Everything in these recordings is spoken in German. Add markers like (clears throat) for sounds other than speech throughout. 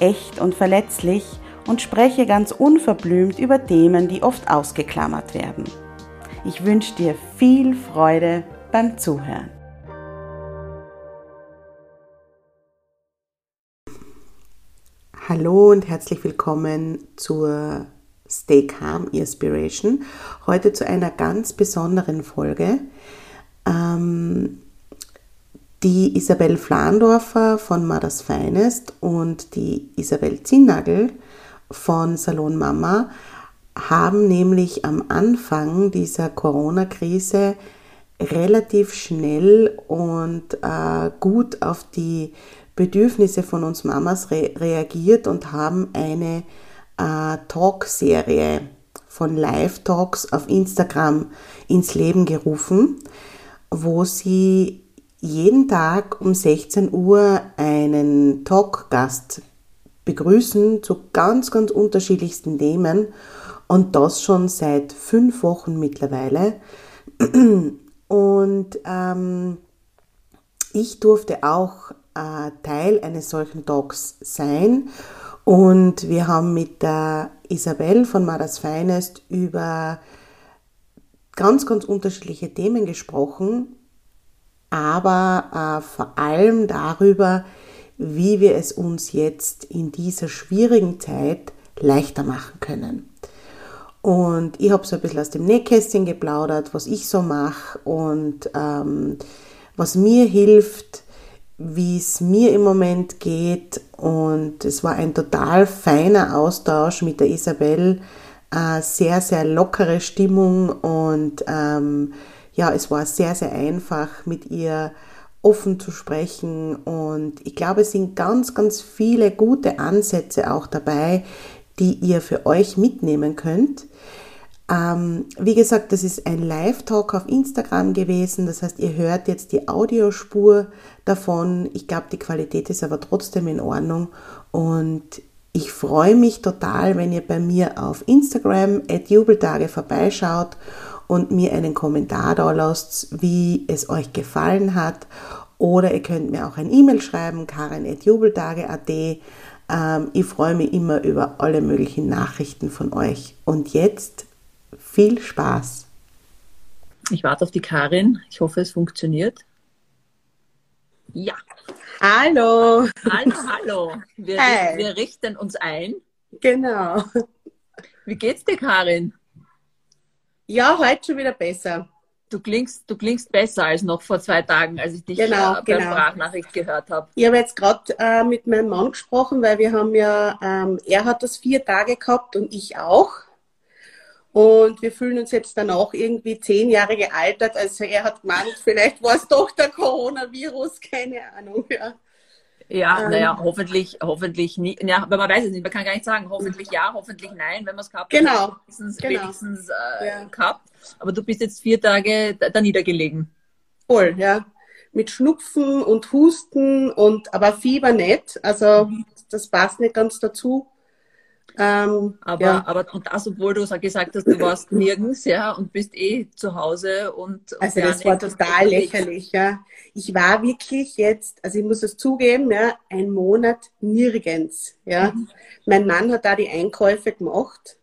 echt und verletzlich und spreche ganz unverblümt über Themen, die oft ausgeklammert werden. Ich wünsche dir viel Freude beim Zuhören. Hallo und herzlich willkommen zur Stay Calm Inspiration. Heute zu einer ganz besonderen Folge. Ähm, die Isabel Flandorfer von Mothers Finest und die Isabel Zinnagel von Salon Mama haben nämlich am Anfang dieser Corona-Krise relativ schnell und äh, gut auf die Bedürfnisse von uns Mamas re reagiert und haben eine äh, Talk-Serie von Live-Talks auf Instagram ins Leben gerufen, wo sie jeden Tag um 16 Uhr einen Talkgast begrüßen zu ganz, ganz unterschiedlichsten Themen. Und das schon seit fünf Wochen mittlerweile. (clears throat) Und ähm, ich durfte auch äh, Teil eines solchen Talks sein. Und wir haben mit der Isabel von Maras Finest über ganz, ganz unterschiedliche Themen gesprochen aber äh, vor allem darüber, wie wir es uns jetzt in dieser schwierigen Zeit leichter machen können. Und ich habe so ein bisschen aus dem Nähkästchen geplaudert, was ich so mache und ähm, was mir hilft, wie es mir im Moment geht. Und es war ein total feiner Austausch mit der Isabel, äh, sehr, sehr lockere Stimmung und ähm, ja, es war sehr, sehr einfach, mit ihr offen zu sprechen. Und ich glaube, es sind ganz, ganz viele gute Ansätze auch dabei, die ihr für euch mitnehmen könnt. Ähm, wie gesagt, das ist ein Live-Talk auf Instagram gewesen. Das heißt, ihr hört jetzt die Audiospur davon. Ich glaube, die Qualität ist aber trotzdem in Ordnung. Und ich freue mich total, wenn ihr bei mir auf Instagram at Jubeltage vorbeischaut und mir einen Kommentar da lasst, wie es euch gefallen hat. Oder ihr könnt mir auch ein E-Mail schreiben, karin.jubeltage.at. Ähm, ich freue mich immer über alle möglichen Nachrichten von euch. Und jetzt viel Spaß. Ich warte auf die Karin. Ich hoffe, es funktioniert. Ja. Hallo. Hallo, hallo. Wir, hey. wir richten uns ein. Genau. Wie geht's dir, Karin? Ja, heute schon wieder besser. Du klingst, du klingst besser als noch vor zwei Tagen, als ich dich genau, äh, per genau. Sprachnachricht gehört habe. Ich habe jetzt gerade äh, mit meinem Mann gesprochen, weil wir haben ja, ähm, er hat das vier Tage gehabt und ich auch. Und wir fühlen uns jetzt dann auch irgendwie zehn Jahre gealtert. Also er hat gemeint, vielleicht war es doch der Coronavirus, (laughs) keine Ahnung. Ja. Ja, ähm, naja, hoffentlich, hoffentlich nicht. Ja, aber man weiß es nicht, man kann gar nicht sagen, hoffentlich ja, hoffentlich nein, wenn man es gehabt genau, hat. Wenigstens, genau. wenigstens äh, ja. gehabt. Aber du bist jetzt vier Tage da, da niedergelegen. Voll, ja. Mit Schnupfen und Husten und aber Fieber nicht. Also mhm. das passt nicht ganz dazu. Ähm, aber, ja. aber und das, obwohl du gesagt hast, du warst nirgends, ja, und bist eh zu Hause und. und also das war total lächerlich, ja. Ich war wirklich jetzt, also ich muss es zugeben, ja, ein Monat nirgends, ja. Mhm. Mein Mann hat da die Einkäufe gemacht.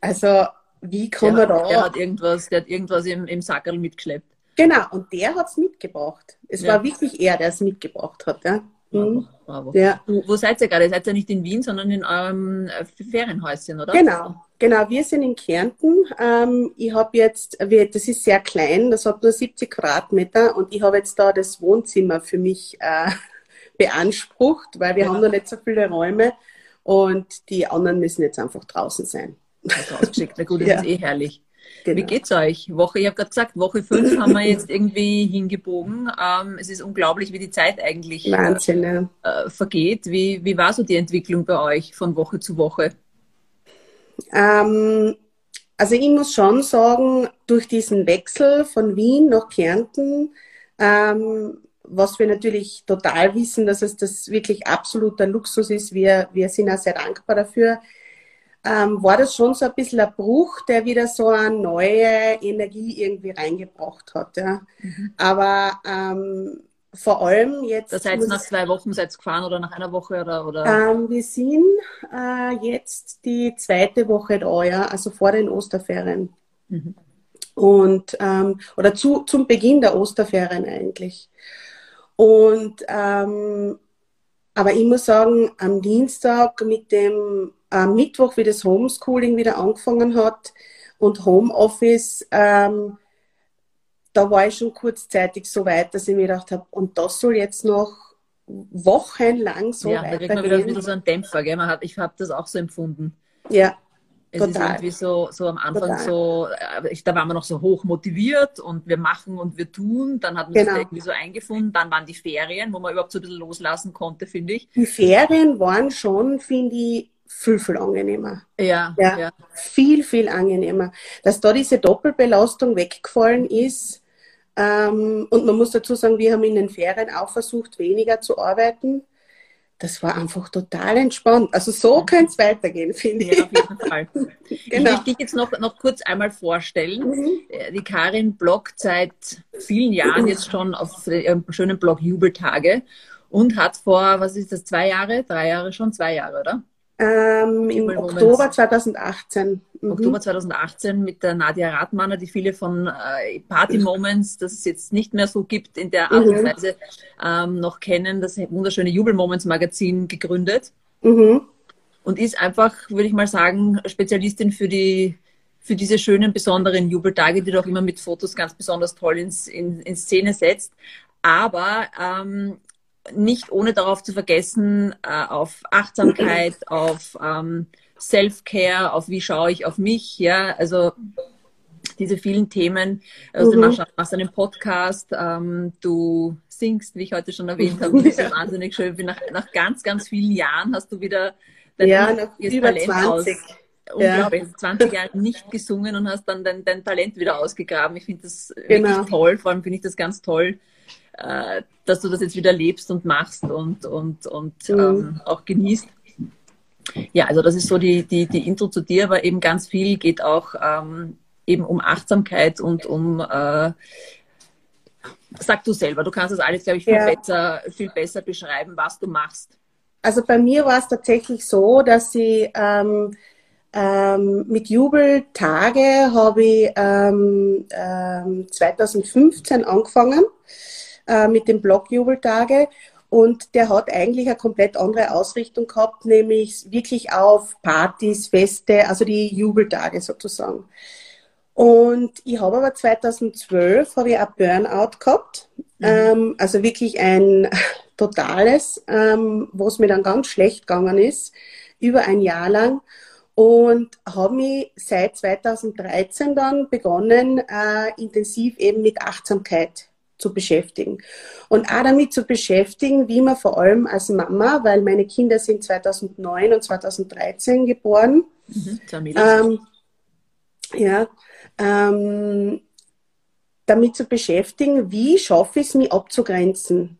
Also, wie kann der, man da? Der hat irgendwas, der hat irgendwas im, im Sackerl mitgeschleppt. Genau, und der hat es mitgebracht. Es ja. war wirklich er, der es mitgebracht hat, ja. Mhm. Bravo. Ja. Wo seid ihr gerade? Seid ihr nicht in Wien, sondern in eurem äh, Ferienhäuschen, oder? Genau, Genau, wir sind in Kärnten. Ähm, ich habe jetzt, das ist sehr klein, das hat nur 70 Quadratmeter und ich habe jetzt da das Wohnzimmer für mich äh, (laughs) beansprucht, weil wir ja. haben noch nicht so viele Räume und die anderen müssen jetzt einfach draußen sein. Also ausgeschickt. Na gut, das (laughs) ja. ist eh herrlich. Genau. Wie geht's euch? Woche, ich habe gerade gesagt, Woche 5 haben wir jetzt (laughs) irgendwie hingebogen. Ähm, es ist unglaublich, wie die Zeit eigentlich Wahnsinn, äh, ja. vergeht. Wie, wie war so die Entwicklung bei euch von Woche zu Woche? Ähm, also ich muss schon sagen, durch diesen Wechsel von Wien nach Kärnten, ähm, was wir natürlich total wissen, dass es das wirklich absoluter Luxus ist, wir, wir sind auch sehr dankbar dafür, ähm, war das schon so ein bisschen ein Bruch, der wieder so eine neue Energie irgendwie reingebracht hat. Ja. Mhm. Aber ähm, vor allem jetzt. Das heißt, nach zwei Wochen seid ihr gefahren oder nach einer Woche oder? oder? Ähm, wir sind äh, jetzt die zweite Woche da, ja, also vor den Osterferien. Mhm. Und, ähm, oder zu, zum Beginn der Osterferien eigentlich. Und, ähm, aber ich muss sagen, am Dienstag mit dem am Mittwoch, wie das Homeschooling wieder angefangen hat und Homeoffice, ähm, da war ich schon kurzzeitig so weit, dass ich mir gedacht habe, und das soll jetzt noch wochenlang so ja, weitergehen. Ja, da kriegt man wieder so einen Dämpfer. Gell? Man hat, ich habe das auch so empfunden. Ja, es Total. ist irgendwie so, so am Anfang Total. so, äh, da waren wir noch so hoch motiviert und wir machen und wir tun. Dann hat man genau. sich irgendwie so eingefunden. Dann waren die Ferien, wo man überhaupt so ein bisschen loslassen konnte, finde ich. Die Ferien waren schon, finde ich, viel, viel angenehmer. Ja, ja, ja. Viel, viel angenehmer. Dass da diese Doppelbelastung weggefallen ist. Ähm, und man muss dazu sagen, wir haben in den Ferien auch versucht, weniger zu arbeiten. Das war einfach total entspannt. Also so könnte es weitergehen, finde ich. Ja, auf jeden Fall. (laughs) genau. Ich möchte dich jetzt noch, noch kurz einmal vorstellen. Mhm. Äh, die Karin bloggt seit vielen Jahren jetzt schon auf ihrem schönen Blog Jubeltage und hat vor, was ist das, zwei Jahre, drei Jahre schon, zwei Jahre, oder? Ähm, Im Oktober 2018. Mhm. Oktober 2018 mit der Nadia Radmanner, die viele von äh, Party Moments, das es jetzt nicht mehr so gibt, in der Art mhm. und Weise ähm, noch kennen, das wunderschöne Jubel Moments Magazin gegründet. Mhm. Und ist einfach, würde ich mal sagen, Spezialistin für die für diese schönen, besonderen Jubeltage, die du auch immer mit Fotos ganz besonders toll ins, in, in Szene setzt. Aber ähm, nicht ohne darauf zu vergessen, äh, auf Achtsamkeit, (clears throat) auf ähm, Self-Care, auf wie schaue ich auf mich, ja, also diese vielen Themen. Also mhm. du machst einen Podcast, ähm, du singst, wie ich heute schon erwähnt habe, das ist (laughs) wahnsinnig schön. Nach, nach ganz, ganz vielen Jahren hast du wieder dein ja, über Talent 20. Aus, unglaublich, ja. 20 Jahre nicht gesungen und hast dann dein, dein Talent wieder ausgegraben. Ich finde das genau. wirklich toll, vor allem finde ich das ganz toll, äh, dass du das jetzt wieder lebst und machst und, und, und mhm. ähm, auch genießt. Ja, also das ist so die, die, die Intro zu dir, aber eben ganz viel geht auch ähm, eben um Achtsamkeit und um, äh, sag du selber, du kannst das alles, glaube ich, viel, ja. besser, viel besser beschreiben, was du machst. Also bei mir war es tatsächlich so, dass ich ähm, ähm, mit Jubeltage habe ich ähm, 2015 ähm, angefangen äh, mit dem Blog Jubeltage. Und der hat eigentlich eine komplett andere Ausrichtung gehabt, nämlich wirklich auf Partys, Feste, also die Jubeltage sozusagen. Und ich habe aber 2012 habe ich ein Burnout gehabt, mhm. ähm, also wirklich ein (laughs) totales, ähm, wo es mir dann ganz schlecht gegangen ist, über ein Jahr lang. Und habe mich seit 2013 dann begonnen, äh, intensiv eben mit Achtsamkeit zu beschäftigen. Und auch damit zu beschäftigen, wie man vor allem als Mama, weil meine Kinder sind 2009 und 2013 geboren, mhm, ähm, ja, ähm, damit zu beschäftigen, wie schaffe ich es, mich abzugrenzen?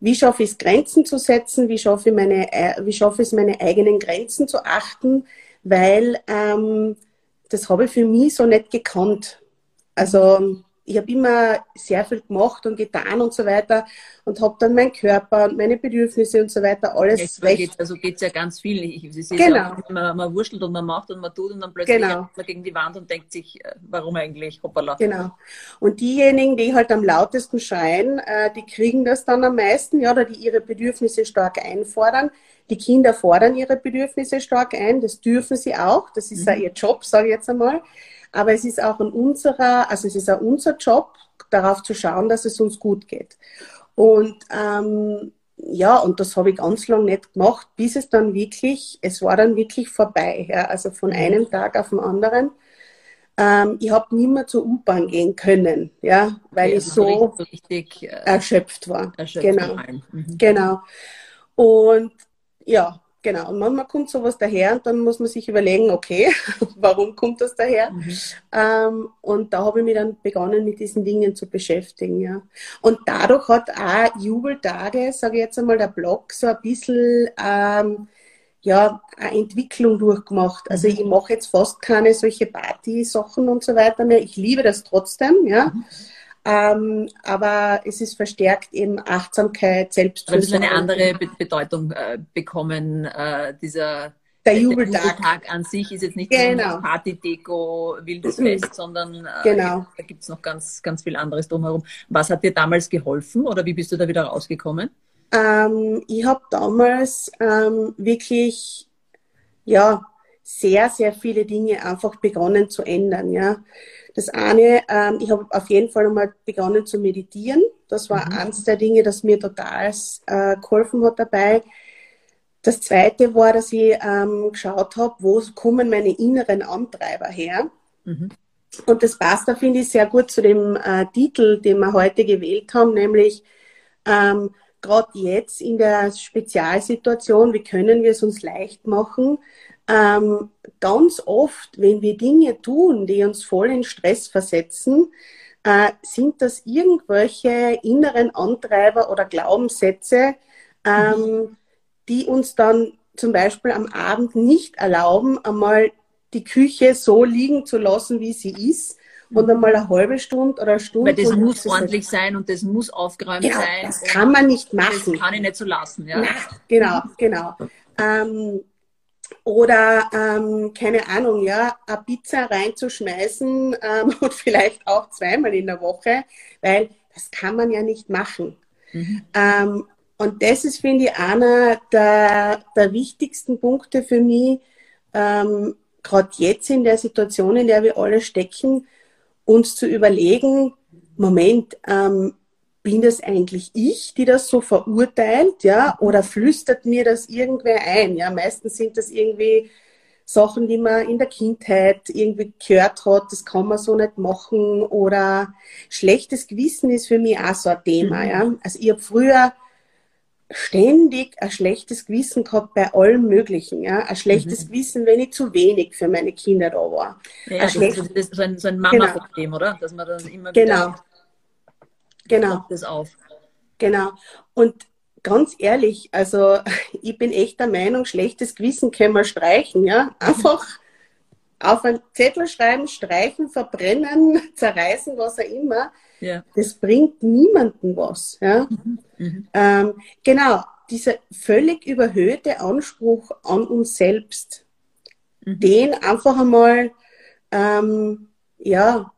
Wie schaffe ich es, Grenzen zu setzen? Wie schaffe ich, meine, äh, wie schaffe ich es, meine eigenen Grenzen zu achten? Weil ähm, das habe ich für mich so nicht gekannt. Also ich habe immer sehr viel gemacht und getan und so weiter und habe dann meinen Körper und meine Bedürfnisse und so weiter alles Jetzt recht. Geht's, also geht es ja ganz viel. Ich, ich genau. Ja auch, man, man wurschtelt und man macht und man tut und dann plötzlich genau. man gegen die Wand und denkt sich, äh, warum eigentlich? Hoppala. Genau. Und diejenigen, die halt am lautesten schreien, äh, die kriegen das dann am meisten, ja, oder die ihre Bedürfnisse stark einfordern. Die Kinder fordern ihre Bedürfnisse stark ein, das dürfen sie auch, das ist mhm. ja ihr Job, sage ich jetzt einmal. Aber es ist auch in unserer, also es ist auch unser Job, darauf zu schauen, dass es uns gut geht. Und ähm, ja, und das habe ich ganz lange nicht gemacht, bis es dann wirklich, es war dann wirklich vorbei. Ja, also von mhm. einem Tag auf den anderen. Ähm, ich habe nie mehr zur U-Bahn gehen können, ja, weil okay, ich so richtig, äh, erschöpft war. Erschöpft genau. Mhm. Genau. Und ja, Genau, und manchmal kommt sowas daher und dann muss man sich überlegen, okay, (laughs) warum kommt das daher? Mhm. Ähm, und da habe ich mich dann begonnen, mit diesen Dingen zu beschäftigen. Ja. Und dadurch hat auch Jubeltage, sage ich jetzt einmal, der Blog so ein bisschen ähm, ja, eine Entwicklung durchgemacht. Also mhm. ich mache jetzt fast keine solche Party-Sachen und so weiter mehr. Ich liebe das trotzdem, ja. Mhm. Ähm, aber es ist verstärkt eben Achtsamkeit. Das ist eine andere Be Bedeutung äh, bekommen, äh, dieser der Jubeltag. der Jubeltag. an sich ist jetzt nicht genau. nur Party-Deko, wildes mhm. Fest, sondern äh, genau. da gibt es noch ganz, ganz viel anderes drumherum. Was hat dir damals geholfen oder wie bist du da wieder rausgekommen? Ähm, ich habe damals ähm, wirklich, ja, sehr, sehr viele Dinge einfach begonnen zu ändern. Ja. Das eine, ähm, ich habe auf jeden Fall einmal begonnen zu meditieren. Das war mhm. eines der Dinge, das mir total äh, geholfen hat dabei. Das zweite war, dass ich ähm, geschaut habe, wo kommen meine inneren Antreiber her. Mhm. Und das passt da, finde ich, sehr gut zu dem äh, Titel, den wir heute gewählt haben, nämlich ähm, gerade jetzt in der Spezialsituation, wie können wir es uns leicht machen, ähm, ganz oft, wenn wir Dinge tun, die uns voll in Stress versetzen, äh, sind das irgendwelche inneren Antreiber oder Glaubenssätze, ähm, mhm. die uns dann zum Beispiel am Abend nicht erlauben, einmal die Küche so liegen zu lassen, wie sie ist und einmal eine halbe Stunde oder eine Stunde. Weil das muss ordentlich sein und das muss aufgeräumt genau, sein. Das kann man nicht machen. Das kann ich nicht so lassen. Ja. Nein, genau, genau. Ähm, oder ähm, keine Ahnung, ja, eine Pizza reinzuschmeißen ähm, (laughs) und vielleicht auch zweimal in der Woche, weil das kann man ja nicht machen. Mhm. Ähm, und das ist, finde ich, einer der, der wichtigsten Punkte für mich, ähm, gerade jetzt in der Situation, in der wir alle stecken, uns zu überlegen, Moment, ähm, bin das eigentlich ich, die das so verurteilt, ja, oder flüstert mir das irgendwer ein? Ja, meistens sind das irgendwie Sachen, die man in der Kindheit irgendwie gehört hat, das kann man so nicht machen, oder schlechtes Gewissen ist für mich auch so ein Thema, mhm. ja. Also ich habe früher ständig ein schlechtes Gewissen gehabt bei allem Möglichen. Ja? Ein schlechtes mhm. Gewissen, wenn ich zu wenig für meine Kinder da war. Ja, das, ist, das ist so ein, so ein Mama-Problem, genau. oder? Dass man dann immer genau. Genau. Das auf. Genau. Und ganz ehrlich, also (laughs) ich bin echt der Meinung, schlechtes Gewissen können wir streichen, ja. Einfach (laughs) auf einen Zettel schreiben, streichen, verbrennen, (laughs) zerreißen, was auch immer. Ja. Das bringt niemanden was. Ja? Mhm. Mhm. Ähm, genau, dieser völlig überhöhte Anspruch an uns selbst, mhm. den einfach einmal ähm, ja,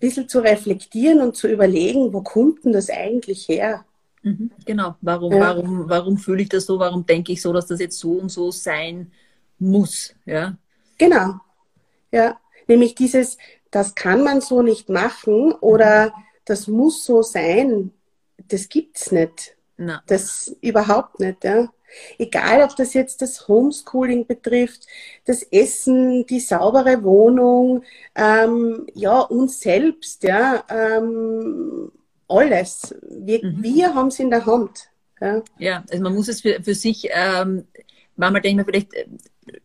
bisschen zu reflektieren und zu überlegen, wo kommt denn das eigentlich her? Mhm, genau, warum, ja. warum, warum fühle ich das so, warum denke ich so, dass das jetzt so und so sein muss? Ja? Genau, ja, nämlich dieses, das kann man so nicht machen oder das muss so sein, das gibt's nicht. Na. Das überhaupt nicht, ja. Egal, ob das jetzt das Homeschooling betrifft, das Essen, die saubere Wohnung, ähm, ja, uns selbst, ja, ähm, alles. Wir, mhm. wir haben es in der Hand. Ja, ja also man muss es für, für sich, ähm, manchmal denkt man vielleicht, äh,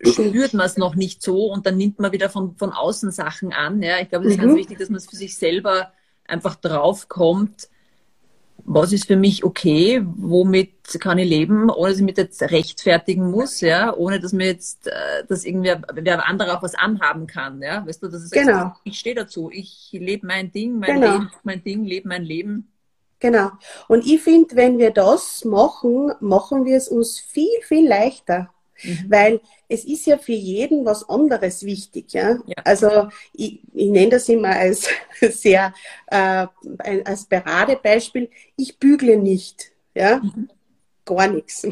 spürt man es noch nicht so und dann nimmt man wieder von, von außen Sachen an. Ja, ich glaube, es ist mhm. ganz wichtig, dass man es für sich selber einfach draufkommt was ist für mich okay, womit kann ich leben, ohne dass ich mich jetzt rechtfertigen muss, ja, ohne dass mir jetzt, äh, dass irgendwer wer anderer auch was anhaben kann, ja, weißt du, das ist genau. Jetzt, ich stehe dazu, ich lebe mein Ding, mein genau. Leben, mein Ding, lebe mein Leben. Genau. Und ich finde, wenn wir das machen, machen wir es uns viel, viel leichter. Mhm. Weil es ist ja für jeden was anderes wichtig. Ja? ja. Also ich, ich nenne das immer als (laughs) sehr äh, als Paradebeispiel. Ich bügle nicht. Ja? Mhm. Gar nichts.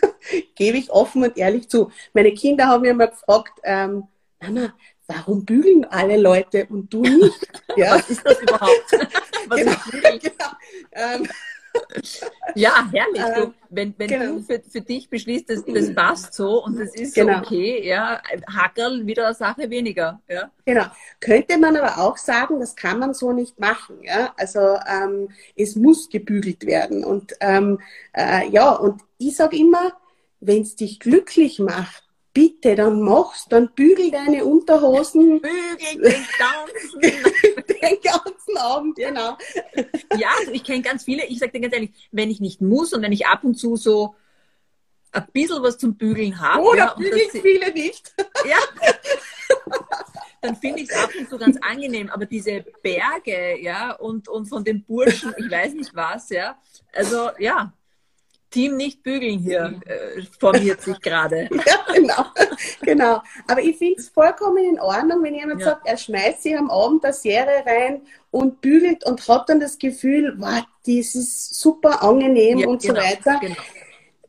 (laughs) Gebe ich offen und ehrlich zu. Meine Kinder haben mir mal gefragt, ähm, Mama, warum bügeln alle Leute und du nicht? (laughs) Ja? Was ist das überhaupt? Was genau, genau. Ähm, ja, herrlich. Du, wenn wenn genau. du für, für dich beschließt, das, das passt so und das ist genau. okay, ja, Hackerl wieder eine Sache weniger. Ja. Genau. Könnte man aber auch sagen, das kann man so nicht machen. Ja? Also ähm, es muss gebügelt werden. Und ähm, äh, ja, und ich sage immer, wenn es dich glücklich macht, bitte, dann mach's, dann bügel deine Unterhosen. Bügel den ganzen, (laughs) den ganzen Abend, genau. Ja, also ich kenne ganz viele, ich sage dir ganz ehrlich, wenn ich nicht muss und wenn ich ab und zu so ein bisschen was zum Bügeln habe. Oder ja, bügeln viele nicht. Ja. (laughs) dann finde ich es ab und zu ganz angenehm. Aber diese Berge, ja, und, und von den Burschen, ich weiß nicht was, ja. Also, ja, Team nicht bügeln hier äh, formiert sich gerade. (laughs) ja, genau. genau. Aber ich finde es vollkommen in Ordnung, wenn jemand ja. sagt, er schmeißt sich am Abend eine Serie rein und bügelt und hat dann das Gefühl, wow, das ist super angenehm ja, und genau, so weiter. Genau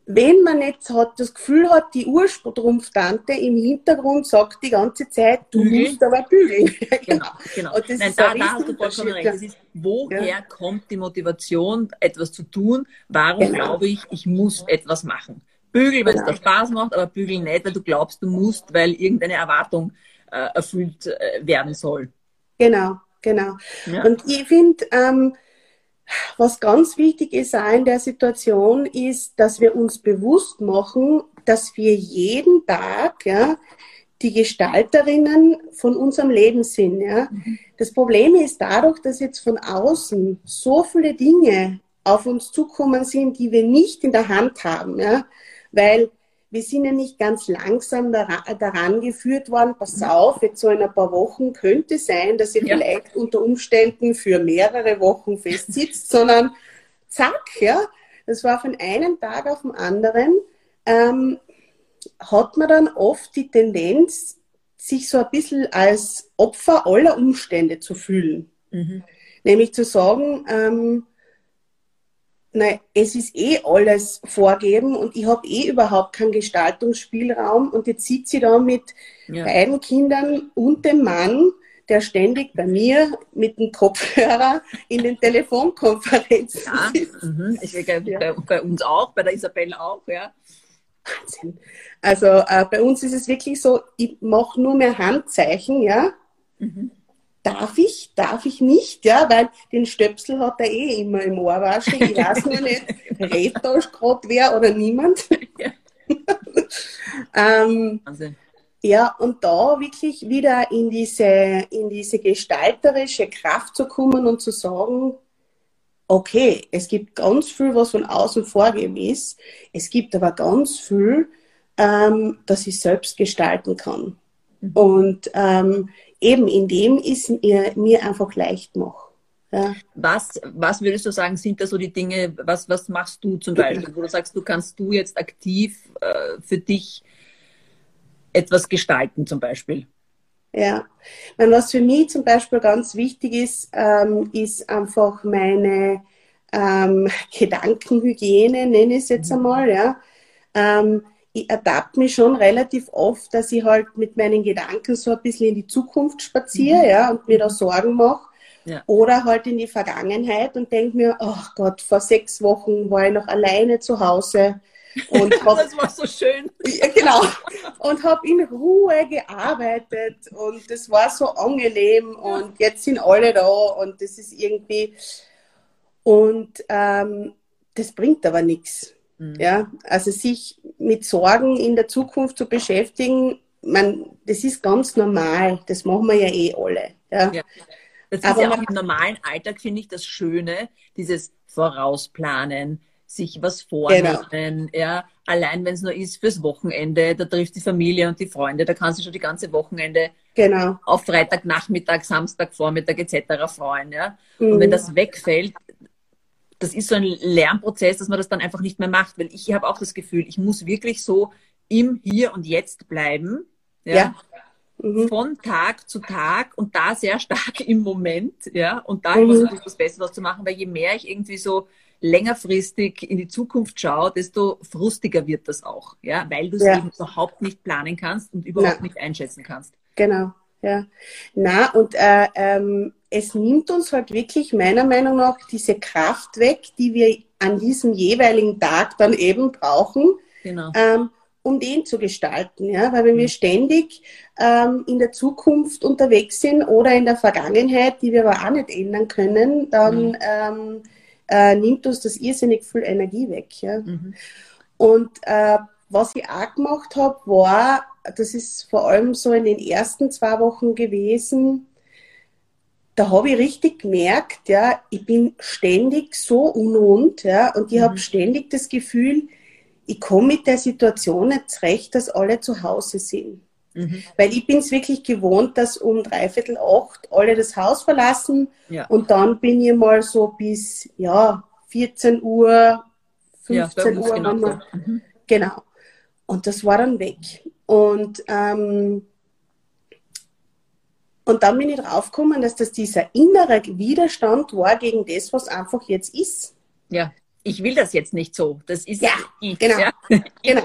wenn man jetzt hat, das Gefühl hat, die Urstrumpftante im Hintergrund sagt die ganze Zeit, du mhm. musst aber bügeln. (laughs) genau, genau. Und das Nein, ist da, da hast du vollkommen recht. Das ist, woher ja. kommt die Motivation, etwas zu tun? Warum genau. glaube ich, ich muss etwas machen? Bügeln, weil genau. es dir Spaß macht, aber bügeln nicht, weil du glaubst, du musst, weil irgendeine Erwartung äh, erfüllt äh, werden soll. Genau, genau. Ja. Und ich finde, ähm, was ganz wichtig ist auch in der Situation, ist, dass wir uns bewusst machen, dass wir jeden Tag ja, die Gestalterinnen von unserem Leben sind. Ja. Mhm. Das Problem ist dadurch, dass jetzt von außen so viele Dinge auf uns zukommen sind, die wir nicht in der Hand haben. Ja. Weil wir sind ja nicht ganz langsam daran, geführt worden, pass auf, jetzt so in ein paar Wochen könnte sein, dass ihr ja. vielleicht unter Umständen für mehrere Wochen festsitzt, (laughs) sondern zack, ja, das war von einem Tag auf den anderen, ähm, hat man dann oft die Tendenz, sich so ein bisschen als Opfer aller Umstände zu fühlen. Mhm. Nämlich zu sagen, ähm, nein, es ist eh alles vorgeben und ich habe eh überhaupt keinen Gestaltungsspielraum und jetzt sitzt sie da mit ja. beiden Kindern und dem Mann, der ständig bei mir mit dem Kopfhörer in den Telefonkonferenzen ja, sitzt. Mhm. Ich, bei, ja. bei, uns auch, bei der Isabelle auch, ja. Wahnsinn. Also äh, bei uns ist es wirklich so, ich mache nur mehr Handzeichen, ja. Mhm darf ich, darf ich nicht, ja, weil den Stöpsel hat er eh immer im Ohr waschen. Ich weiß nur nicht, (laughs) redet da gerade wer oder niemand. (laughs) ähm, Wahnsinn. Ja, und da wirklich wieder in diese, in diese gestalterische Kraft zu kommen und zu sagen, okay, es gibt ganz viel, was von außen vorgegeben ist. Es gibt aber ganz viel, ähm, das ich selbst gestalten kann. Mhm. Und ähm, eben indem ich es mir einfach leicht mache. Ja. Was, was würdest du sagen, sind da so die Dinge, was, was machst du zum Beispiel, wo du sagst, du kannst du jetzt aktiv äh, für dich etwas gestalten zum Beispiel? Ja, meine, was für mich zum Beispiel ganz wichtig ist, ähm, ist einfach meine ähm, (laughs) Gedankenhygiene, nenne ich es jetzt mhm. einmal. Ja. Ähm, ich ertappe mich schon relativ oft, dass ich halt mit meinen Gedanken so ein bisschen in die Zukunft spaziere mhm. ja, und mir da Sorgen mache. Ja. Oder halt in die Vergangenheit und denke mir, oh Gott, vor sechs Wochen war ich noch alleine zu Hause. Und (laughs) hab, das war so schön. Ja, genau. Und habe in Ruhe gearbeitet und das war so angenehm und jetzt sind alle da und das ist irgendwie. Und ähm, das bringt aber nichts. Mhm. Ja, also sich mit Sorgen in der Zukunft zu beschäftigen, man, das ist ganz normal. Das machen wir ja eh alle. Ja. ja. Das ist ja auch im normalen Alltag, finde ich, das Schöne, dieses Vorausplanen, sich was vornehmen, genau. ja, allein wenn es nur ist fürs Wochenende, da trifft die Familie und die Freunde, da kannst du schon die ganze Wochenende genau. auf Freitagnachmittag, Samstagvormittag etc. freuen, ja. Mhm. Und wenn das wegfällt, das ist so ein Lernprozess, dass man das dann einfach nicht mehr macht, weil ich habe auch das Gefühl, ich muss wirklich so im Hier und Jetzt bleiben, ja. ja. Mhm. Von Tag zu Tag und da sehr stark im Moment, ja, und da mhm. immer so das Beste draus zu machen, weil je mehr ich irgendwie so längerfristig in die Zukunft schaue, desto frustiger wird das auch, ja, weil du es ja. eben überhaupt nicht planen kannst und überhaupt Na. nicht einschätzen kannst. Genau, ja. Na, und äh, ähm, es nimmt uns halt wirklich meiner Meinung nach diese Kraft weg, die wir an diesem jeweiligen Tag dann eben brauchen, genau. ähm, um den zu gestalten. Ja? Weil wenn wir mhm. ständig ähm, in der Zukunft unterwegs sind oder in der Vergangenheit, die wir aber auch nicht ändern können, dann mhm. ähm, äh, nimmt uns das irrsinnig viel Energie weg. Ja? Mhm. Und äh, was ich auch gemacht habe, war, das ist vor allem so in den ersten zwei Wochen gewesen, da habe ich richtig gemerkt, ja, ich bin ständig so unrund, ja, und ich mhm. habe ständig das Gefühl, ich komme mit der Situation nicht zurecht, dass alle zu Hause sind. Mhm. Weil ich bin es wirklich gewohnt, dass um dreiviertel acht alle das Haus verlassen ja. und dann bin ich mal so bis ja 14 Uhr, 15 ja, Uhr. Genau, mhm. genau. Und das war dann weg. Und, ähm, und dann bin ich draufgekommen, dass das dieser innere Widerstand war gegen das, was einfach jetzt ist. Ja, ich will das jetzt nicht so. Das ist ja, ich. Genau. Ja. (laughs) genau.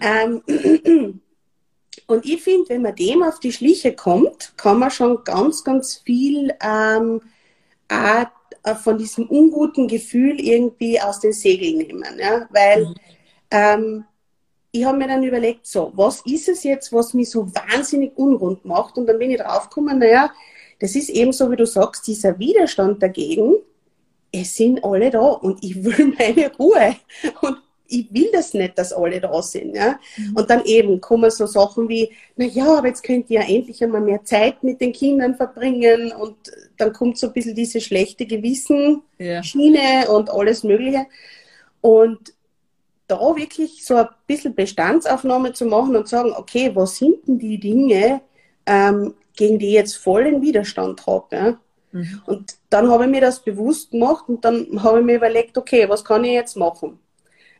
ähm, (clears throat) und ich finde, wenn man dem auf die Schliche kommt, kann man schon ganz, ganz viel ähm, auch von diesem unguten Gefühl irgendwie aus den Segeln nehmen. Ja? Weil mhm. ähm, ich habe mir dann überlegt, so, was ist es jetzt, was mich so wahnsinnig unrund macht? Und dann bin ich draufgekommen, naja, das ist eben so, wie du sagst, dieser Widerstand dagegen. Es sind alle da und ich will (laughs) meine Ruhe. Und ich will das nicht, dass alle da sind. Ja? Mhm. Und dann eben kommen so Sachen wie, na ja, aber jetzt könnt ihr ja endlich einmal mehr Zeit mit den Kindern verbringen und dann kommt so ein bisschen diese schlechte Gewissen-Schiene ja. und alles Mögliche. Und da wirklich so ein bisschen Bestandsaufnahme zu machen und sagen, okay, was sind denn die Dinge, ähm, gegen die ich jetzt vollen Widerstand habe? Ja? Mhm. Und dann habe ich mir das bewusst gemacht und dann habe ich mir überlegt, okay, was kann ich jetzt machen?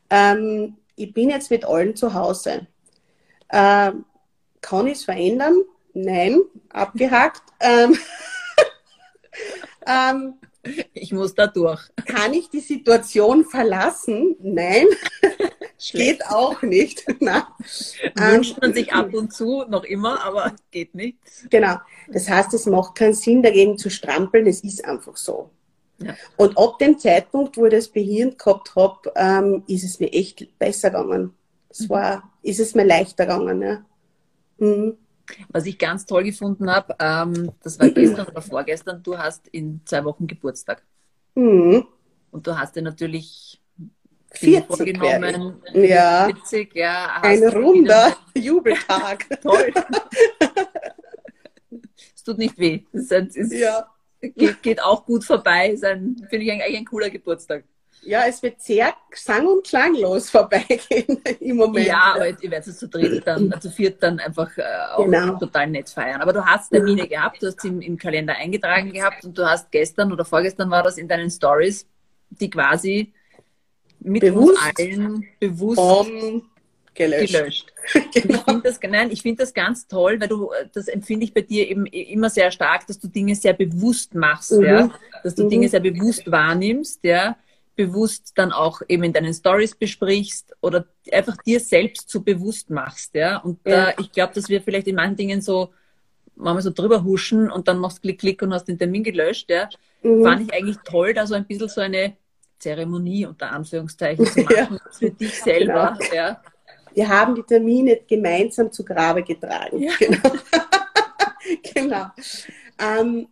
Ähm, ich bin jetzt mit allen zu Hause. Ähm, kann ich es verändern? Nein, abgehakt. ähm, (laughs) ähm, ich muss da durch. Kann ich die Situation verlassen? Nein, (laughs) geht auch nicht. (laughs) Wünscht man sich ab und zu noch immer, aber geht nicht. Genau. Das heißt, es macht keinen Sinn, dagegen zu strampeln. Es ist einfach so. Ja. Und ab dem Zeitpunkt, wo ich das Behirn gehabt habe, ähm, ist es mir echt besser gegangen. Es mhm. war, ist es mir leichter gegangen. Ja. Mhm. Was ich ganz toll gefunden habe, ähm, das war gestern oder vorgestern, du hast in zwei Wochen Geburtstag. Mhm. Und du hast dir natürlich 40 vorgenommen. Ja. 40, ja. Ein runder (laughs) Jubeltag. (laughs) toll. es tut nicht weh. Es ist, ja geht, geht auch gut vorbei. Finde ich eigentlich ein cooler Geburtstag. Ja, es wird sehr sang- und klanglos (laughs) vorbeigehen im Moment. Ja, aber ihr werdet es zu dritt dann, zu viert dann einfach äh, auch genau. total nett feiern. Aber du hast Termine gehabt, du hast sie im, im Kalender eingetragen gehabt und du hast gestern oder vorgestern war das in deinen Stories, die quasi mit bewusst uns allen bewusst um, gelöscht. gelöscht. (laughs) genau. Ich finde das, nein, ich finde das ganz toll, weil du, das empfinde ich bei dir eben immer sehr stark, dass du Dinge sehr bewusst machst, mhm. ja, dass du mhm. Dinge sehr bewusst wahrnimmst, ja, bewusst dann auch eben in deinen Stories besprichst oder einfach dir selbst so bewusst machst, ja. Und ja. Äh, ich glaube, dass wir vielleicht in manchen Dingen so manchmal so drüber huschen und dann machst du Klick, Klick und hast den Termin gelöscht, ja. Mhm. Fand ich eigentlich toll, da so ein bisschen so eine Zeremonie unter Anführungszeichen zu machen ja. für dich selber, genau. ja wir haben die Termine gemeinsam zu Grabe getragen. Ja. Genau. (laughs) genau. Ähm,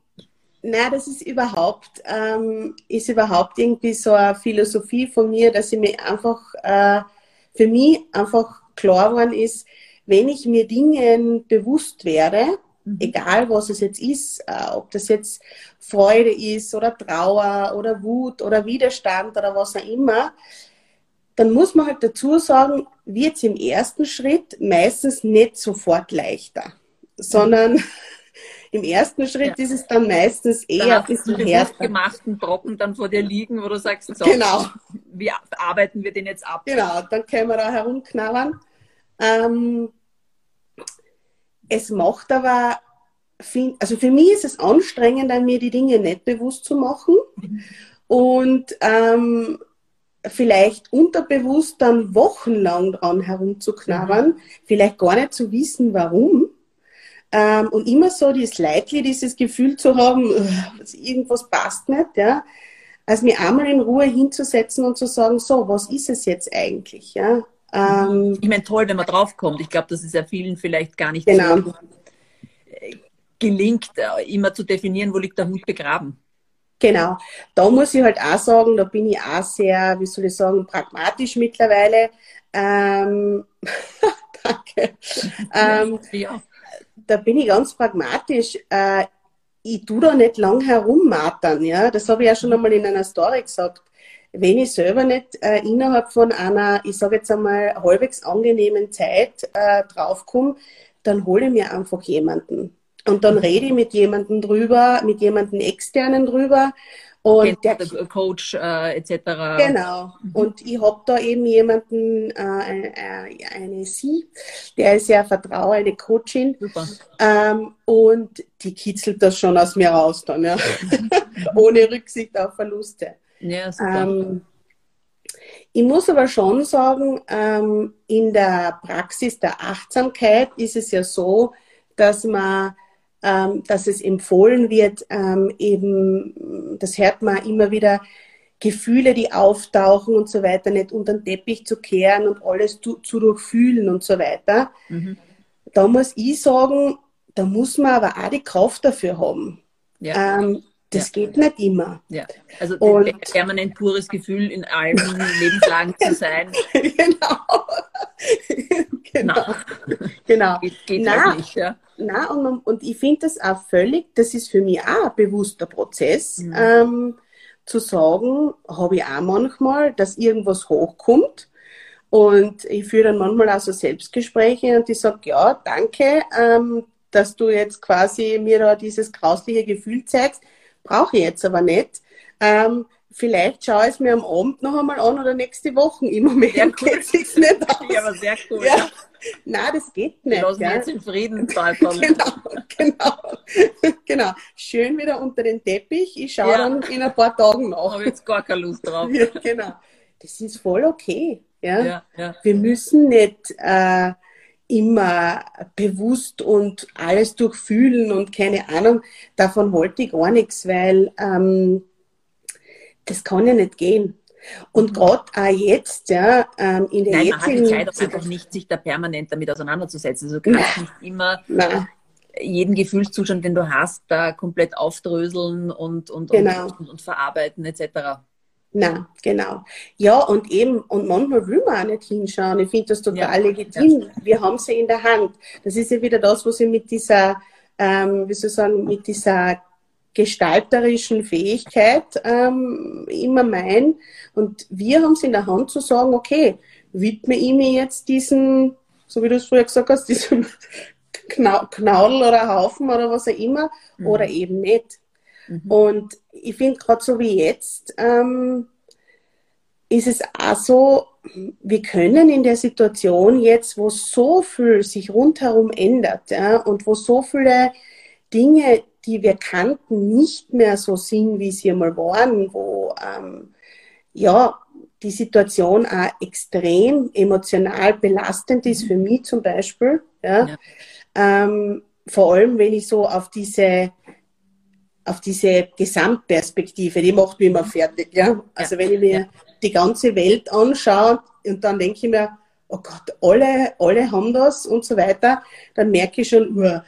na, das ist überhaupt, ähm, ist überhaupt irgendwie so eine Philosophie von mir, dass ich mir einfach, äh, für mich einfach klar geworden ist, wenn ich mir Dingen bewusst werde, mhm. egal was es jetzt ist, äh, ob das jetzt Freude ist oder Trauer oder Wut oder Widerstand oder was auch immer, dann muss man halt dazu sagen, wird es im ersten Schritt meistens nicht sofort leichter, sondern mhm. Im ersten Schritt ja. ist es dann meistens eher dann ein bisschen härter. gemachten Brocken dann vor dir liegen, wo du sagst, so, genau. wie arbeiten wir den jetzt ab? Genau, dann können wir da herumknabbern. Ähm, es macht aber, also für mich ist es anstrengender, mir die Dinge nicht bewusst zu machen. Mhm. Und ähm, vielleicht unterbewusst dann wochenlang dran herumzuknabbern, mhm. vielleicht gar nicht zu wissen, warum. Ähm, und immer so dieses Leidli, dieses Gefühl zu haben, irgendwas passt nicht, ja. Also mir einmal in Ruhe hinzusetzen und zu sagen, so, was ist es jetzt eigentlich, ja. Ähm, ich meine, toll, wenn man draufkommt. Ich glaube, das ist ja vielen vielleicht gar nicht genau. so äh, gelingt, äh, immer zu definieren, wo liegt der Hund begraben. Genau. Da muss ich halt auch sagen, da bin ich auch sehr, wie soll ich sagen, pragmatisch mittlerweile. Ähm, (laughs) danke. ähm, ja. Da bin ich ganz pragmatisch. Äh, ich tue da nicht lang herummatern. Ja? Das habe ich ja schon einmal in einer Story gesagt. Wenn ich selber nicht äh, innerhalb von einer, ich sage jetzt einmal, halbwegs angenehmen Zeit äh, draufkomme, dann hole ich mir einfach jemanden. Und dann rede ich mit jemandem drüber, mit jemandem externen drüber. Und der Coach äh, etc. Genau. Mhm. Und ich habe da eben jemanden, äh, äh, eine Sie, der ist ja Vertrauer, eine Coachin. Super. Ähm, und die kitzelt das schon aus mir raus dann, ja. (laughs) Ohne Rücksicht auf Verluste. Ja, super. Ähm, ich muss aber schon sagen, ähm, in der Praxis der Achtsamkeit ist es ja so, dass man ähm, dass es empfohlen wird, ähm, eben, das hört man immer wieder, Gefühle, die auftauchen und so weiter, nicht unter den Teppich zu kehren und alles zu, zu durchfühlen und so weiter. Mhm. Da muss ich sagen, da muss man aber auch die Kraft dafür haben. Ja. Ähm, das ja. geht nicht immer. Ja, also und, permanent pures Gefühl in allen (laughs) Lebenslagen zu sein. genau. (laughs) genau. genau. Geht, geht Na, nicht, ja. Na, und, und ich finde das auch völlig, das ist für mich auch ein bewusster Prozess, mhm. ähm, zu sagen, habe ich auch manchmal, dass irgendwas hochkommt. Und ich führe dann manchmal auch so Selbstgespräche und ich sage, ja, danke, ähm, dass du jetzt quasi mir da dieses grausliche Gefühl zeigst brauche ich jetzt aber nicht. Ähm, vielleicht schaue ich es mir am Abend noch einmal an oder nächste Woche. Im Moment cool. geht es nicht aus. Ja, aber sehr cool. Ja. Ja. Nein, das geht nicht. Lass mich jetzt in Frieden (laughs) genau, genau. (laughs) genau. Schön wieder unter den Teppich. Ich schaue ja. dann in ein paar Tagen nach. Habe jetzt gar keine Lust drauf. Ja, genau. Das ist voll okay. Ja? ja, ja. Wir müssen nicht äh, immer bewusst und alles durchfühlen und keine Ahnung, davon wollte ich gar nichts, weil ähm, das kann ja nicht gehen. Und mhm. gerade auch jetzt, ja, ähm, in der Nein, jetzigen man hat die Zeit auch einfach nicht, sich da permanent damit auseinanderzusetzen. Also du kannst nicht immer Nein. jeden Gefühlszustand, den du hast, da komplett aufdröseln und, und, genau. und, und verarbeiten etc. Na, genau. Ja, und eben, und manchmal will man auch nicht hinschauen. Ich finde das total ja, legitim. Ja. Wir haben sie in der Hand. Das ist ja wieder das, was ich mit dieser, ähm, wie soll ich sagen, mit dieser gestalterischen Fähigkeit ähm, immer mein. Und wir haben es in der Hand zu sagen, okay, widme ich mir jetzt diesen, so wie du es früher gesagt hast, (laughs) diesem Knaudel oder Haufen oder was auch immer, mhm. oder eben nicht. Mhm. Und ich finde gerade so wie jetzt, ähm, ist es auch so, wir können in der Situation jetzt, wo so viel sich rundherum ändert ja, und wo so viele Dinge, die wir kannten, nicht mehr so sind, wie sie einmal waren, wo ähm, ja die Situation auch extrem emotional belastend ist, für mich zum Beispiel. Ja. ja. Ähm, vor allem, wenn ich so auf diese auf diese Gesamtperspektive, die macht mich immer fertig. Ja? Also ja. wenn ich mir ja. die ganze Welt anschaue und dann denke ich mir, oh Gott, alle, alle haben das und so weiter, dann merke ich schon, uh,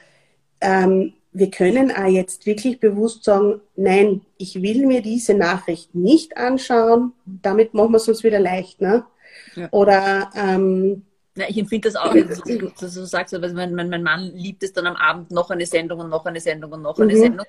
ähm, wir können auch jetzt wirklich bewusst sagen, nein, ich will mir diese Nachricht nicht anschauen, damit machen wir es uns wieder leicht. Ne? Ja. Oder ähm, Ja, ich empfinde das auch, dass du, dass du sagst, mein, mein, mein, Mann liebt es dann am Abend noch eine Sendung und noch eine Sendung und noch eine mhm. Sendung.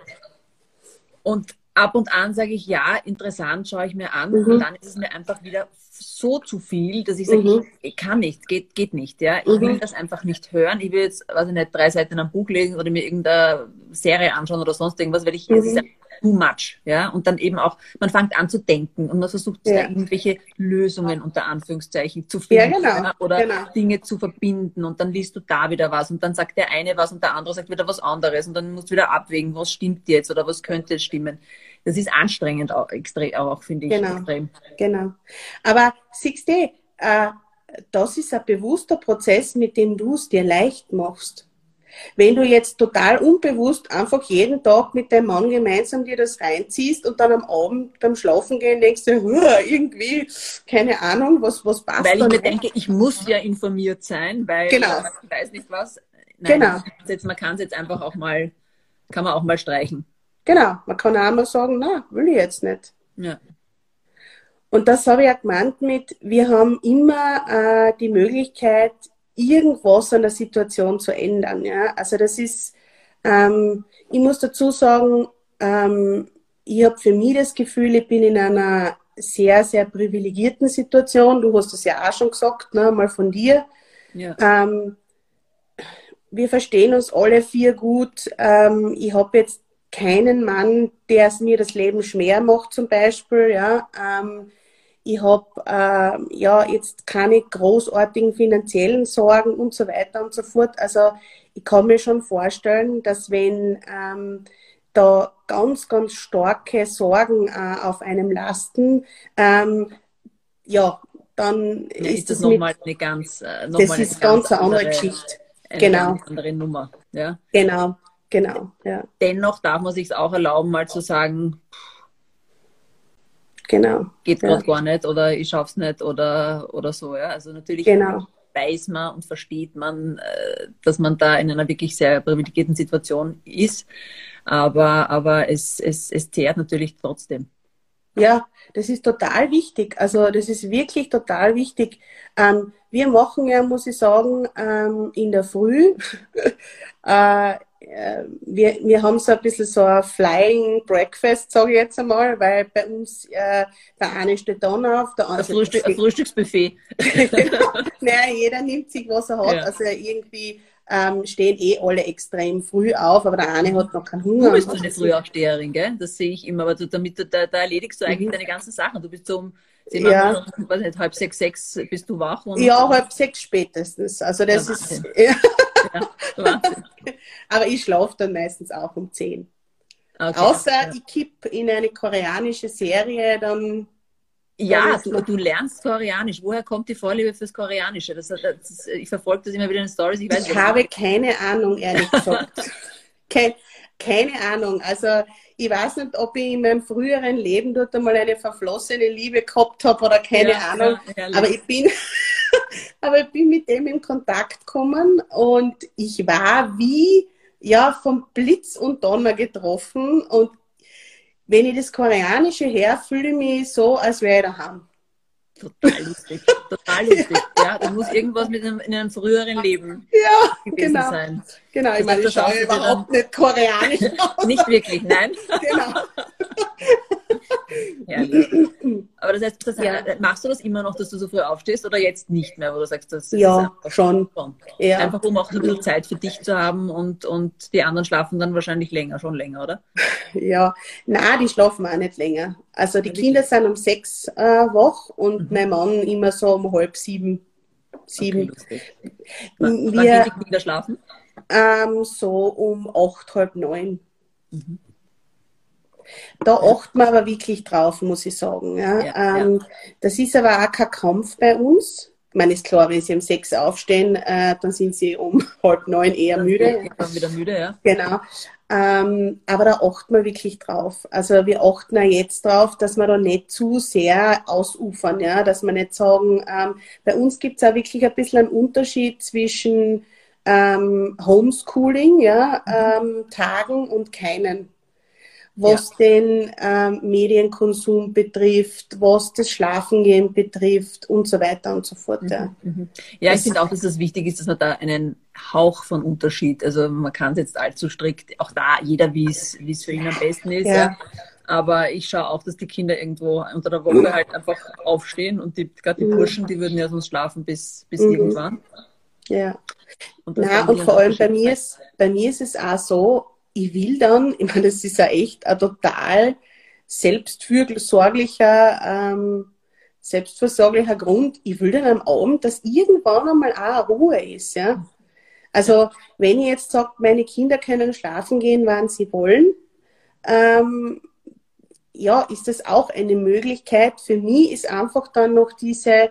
Und ab und an sage ich, ja, interessant, schaue ich mir an. Mhm. Und dann ist es mir einfach wieder so zu viel, dass ich sage, mhm. ich, ich, kann nicht, geht, geht nicht. Ja? Ich mhm. will das einfach nicht hören. Ich will jetzt, weiß ich nicht, drei Seiten am Buch lesen oder mir irgendeine Serie anschauen oder sonst irgendwas, weil ich, mhm. es ist too much. Ja? Und dann eben auch, man fängt an zu denken und man versucht ja. irgendwelche Lösungen unter Anführungszeichen zu finden ja, genau. oder genau. Dinge zu verbinden und dann liest du da wieder was und dann sagt der eine was und der andere sagt wieder was anderes und dann musst du wieder abwägen, was stimmt jetzt oder was könnte stimmen. Das ist anstrengend auch, extrem, auch finde ich. Genau. Extrem. genau. Aber siehst du, äh, das ist ein bewusster Prozess, mit dem du es dir leicht machst. Wenn du jetzt total unbewusst einfach jeden Tag mit deinem Mann gemeinsam dir das reinziehst und dann am Abend beim Schlafen gehen denkst du, irgendwie, keine Ahnung, was, was passt. Weil ich mir denke, ich muss ja informiert sein, weil genau. ich weiß nicht was. Nein, genau. Jetzt, man kann es jetzt einfach auch mal, kann man auch mal streichen. Genau, man kann auch mal sagen, na, will ich jetzt nicht. Ja. Und das habe ich ja gemeint mit, wir haben immer äh, die Möglichkeit, irgendwas an der Situation zu ändern. Ja? Also das ist, ähm, ich muss dazu sagen, ähm, ich habe für mich das Gefühl, ich bin in einer sehr, sehr privilegierten Situation. Du hast es ja auch schon gesagt, ne, mal von dir. Ja. Ähm, wir verstehen uns alle vier gut. Ähm, ich habe jetzt keinen Mann, der es mir das Leben schwer macht, zum Beispiel. Ja. Ähm, ich habe äh, ja jetzt keine großartigen finanziellen Sorgen und so weiter und so fort. Also ich kann mir schon vorstellen, dass wenn ähm, da ganz, ganz starke Sorgen äh, auf einem lasten, ähm, ja, dann ja, ist, ist das nochmal eine ganz, äh, noch das ist ganz, ganz eine andere, andere Geschichte. Eine genau. andere Nummer. Ja. Genau, genau. Ja. Dennoch darf man sich auch erlauben, mal zu sagen, Genau. Geht gerade gar nicht oder ich schaff's nicht oder, oder so. Ja. Also natürlich genau. weiß man und versteht man, äh, dass man da in einer wirklich sehr privilegierten Situation ist. Aber, aber es, es, es zehrt natürlich trotzdem. Ja, das ist total wichtig. Also das ist wirklich total wichtig. Ähm, wir machen ja, muss ich sagen, ähm, in der Früh (laughs) äh, äh, wir, wir haben so ein bisschen so ein Flying Breakfast, sage ich jetzt einmal, weil bei uns äh, der eine steht dann auf, der andere ein, Frühstück, ein Frühstücksbuffet. (laughs) genau. Naja, jeder nimmt sich, was er hat. Ja. Also irgendwie ähm, stehen eh alle extrem früh auf, aber der eine hat noch keinen Hunger. Du bist so eine Frühaufsteherin, gell? Das sehe ich immer, aber du, damit du, da, da erledigst du eigentlich mhm. deine ganzen Sachen. Du bist so um Sie ja. weiß nicht, halb sechs, sechs bist du wach? ja, halb sechs spätestens. Also das ja, ist. (laughs) Ja. Ja, Aber ich schlafe dann meistens auch um zehn. Okay, Außer ich kipp in eine koreanische Serie, dann. Ja, du, du, lernst Koreanisch. Woher kommt die Vorliebe fürs Koreanische? Das, das, ich verfolge das immer wieder in Stories. Ich, weiß, ich habe keine Ahnung, ehrlich gesagt. (laughs) Kein, keine Ahnung. Also ich weiß nicht, ob ich in meinem früheren Leben dort einmal eine verflossene Liebe gehabt habe oder keine ja, Ahnung. Ja, aber ich bin, (laughs) aber ich bin mit dem in Kontakt gekommen und ich war wie ja vom Blitz und Donner getroffen und wenn ich das Koreanische her, fühle ich mich so, als wäre ich daheim. Total lustig, total lustig. Ja, da muss irgendwas mit einem, in einem früheren Leben ja, gewesen genau. sein. Genau, ich meine, ich schaue überhaupt nicht koreanisch (laughs) aus. Nicht wirklich, nein. Genau. Herrlich. Aber das heißt, das ja. machst du das immer noch, dass du so früh aufstehst oder jetzt nicht mehr, wo du sagst, das ja, ist schon. schon. Ja. Einfach um auch ein bisschen Zeit für dich zu haben und, und die anderen schlafen dann wahrscheinlich länger, schon länger, oder? Ja, na, die schlafen auch nicht länger. Also die Kinder sind um sechs äh, wach und mhm. mein Mann immer so um halb sieben. Sieben. Okay, wann, wann gehen die Kinder schlafen? Ähm, so um acht, halb neun. Mhm. Da achten wir aber wirklich drauf, muss ich sagen. Ja. ja, ähm, ja. Das ist aber auch kein Kampf bei uns. Ich meine, ist klar, wenn sie um sechs aufstehen, äh, dann sind sie um (laughs) halb neun eher dann müde. Dann wieder müde, ja. Genau. Ähm, aber da achten wir wirklich drauf. Also wir achten auch jetzt drauf, dass wir da nicht zu sehr ausufern, ja, dass wir nicht sagen, ähm, bei uns gibt es auch wirklich ein bisschen einen Unterschied zwischen ähm, Homeschooling, ja, mhm. ähm, Tagen und keinen. Was ja. den ähm, Medienkonsum betrifft, was das Schlafengehen betrifft und so weiter und so fort. Ja, mhm. mhm. ja ich finde auch, dass es wichtig ist, dass man da einen Hauch von Unterschied, also man kann es jetzt allzu strikt, auch da jeder, wie es für ihn am besten ist. Ja. ja. Aber ich schaue auch, dass die Kinder irgendwo unter der Woche halt einfach aufstehen und die, gerade die mhm. Burschen, die würden ja sonst schlafen bis, bis mhm. irgendwann. Ja. Und, Na, und vor allem bei mir, ist, bei mir ist es auch so, ich will dann, ich meine, das ist ja echt ein total selbstfürsorglicher, ähm, selbstversorglicher Grund. Ich will dann am Abend, dass irgendwann einmal auch Ruhe ist. Ja? Also wenn ich jetzt sage, meine Kinder können schlafen gehen, wann sie wollen, ähm, ja, ist das auch eine Möglichkeit. Für mich ist einfach dann noch diese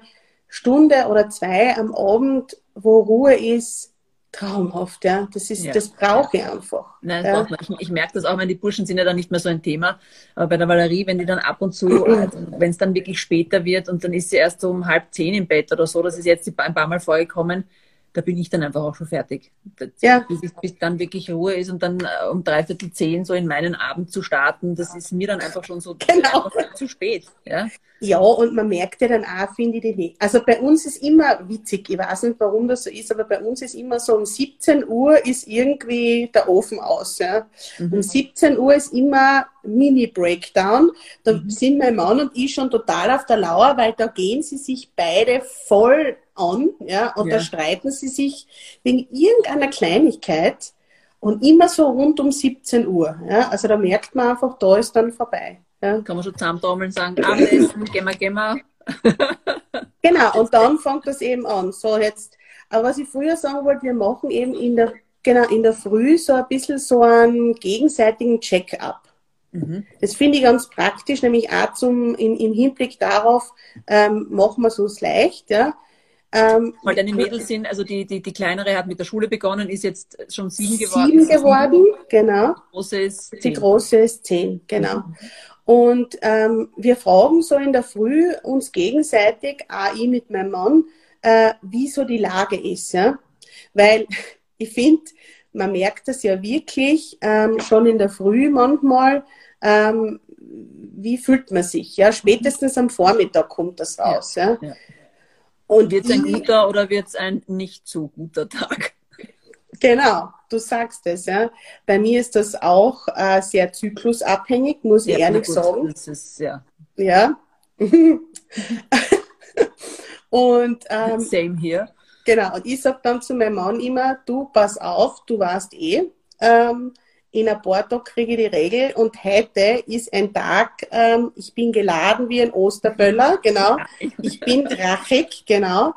Stunde oder zwei am Abend, wo Ruhe ist, traumhaft, ja. Das ist, ja. das brauche ich einfach. Nein, ja. ich, ich, merke das auch, wenn die Burschen sind ja dann nicht mehr so ein Thema. Aber bei der Valerie, wenn die dann ab und zu, (clears throat) also, wenn es dann wirklich später wird und dann ist sie erst um halb zehn im Bett oder so, das ist jetzt ein paar Mal vorgekommen, da bin ich dann einfach auch schon fertig. ja. Bis, bis, dann wirklich Ruhe ist und dann äh, um dreiviertel zehn so in meinen Abend zu starten, das ist mir dann einfach schon so genau. zu spät. Ja? ja, und man merkt ja dann auch, finde ich, die Also bei uns ist immer witzig, ich weiß nicht, warum das so ist, aber bei uns ist immer so um 17 Uhr ist irgendwie der Ofen aus. Ja? Mhm. Um 17 Uhr ist immer Mini-Breakdown. Da mhm. sind mein Mann und ich schon total auf der Lauer, weil da gehen sie sich beide voll an, ja, und ja. da streiten sie sich wegen irgendeiner Kleinigkeit und immer so rund um 17 Uhr. Ja, also da merkt man einfach, da ist dann vorbei. Ja. Kann man schon zusammentrommeln, sagen, Abendessen, gehen wir, gehen wir. (laughs) genau, und dann fängt das eben an. So jetzt, aber was ich früher sagen wollte, wir machen eben in der, genau, in der Früh so ein bisschen so einen gegenseitigen Check-up. Mhm. Das finde ich ganz praktisch, nämlich auch zum, im, im Hinblick darauf, ähm, machen wir es uns leicht, ja. Ähm, Weil deine Mädels sind, also die, die, die kleinere hat mit der Schule begonnen, ist jetzt schon sieben geworden. Sieben geworden, genau. Die große ist zehn. Die große ist zehn, genau. Und ähm, wir fragen so in der Früh uns gegenseitig, auch ich mit meinem Mann, äh, wie so die Lage ist. Ja? Weil (laughs) ich finde, man merkt das ja wirklich ähm, schon in der Früh manchmal, ähm, wie fühlt man sich. Ja? Spätestens am Vormittag kommt das raus. Ja. ja. Und wird es ein guter oder wird es ein nicht so guter Tag? Genau, du sagst es. Ja. Bei mir ist das auch äh, sehr zyklusabhängig, muss ich ja, ehrlich gut, sagen. Das ist, ja. Ja. (laughs) und ähm, Same here. Genau, und ich sage dann zu meinem Mann immer, du pass auf, du weißt eh, ähm, in ein paar Tagen kriege ich die Regel und heute ist ein Tag, ähm, ich bin geladen wie ein Osterböller, genau. Ich bin drachig, genau.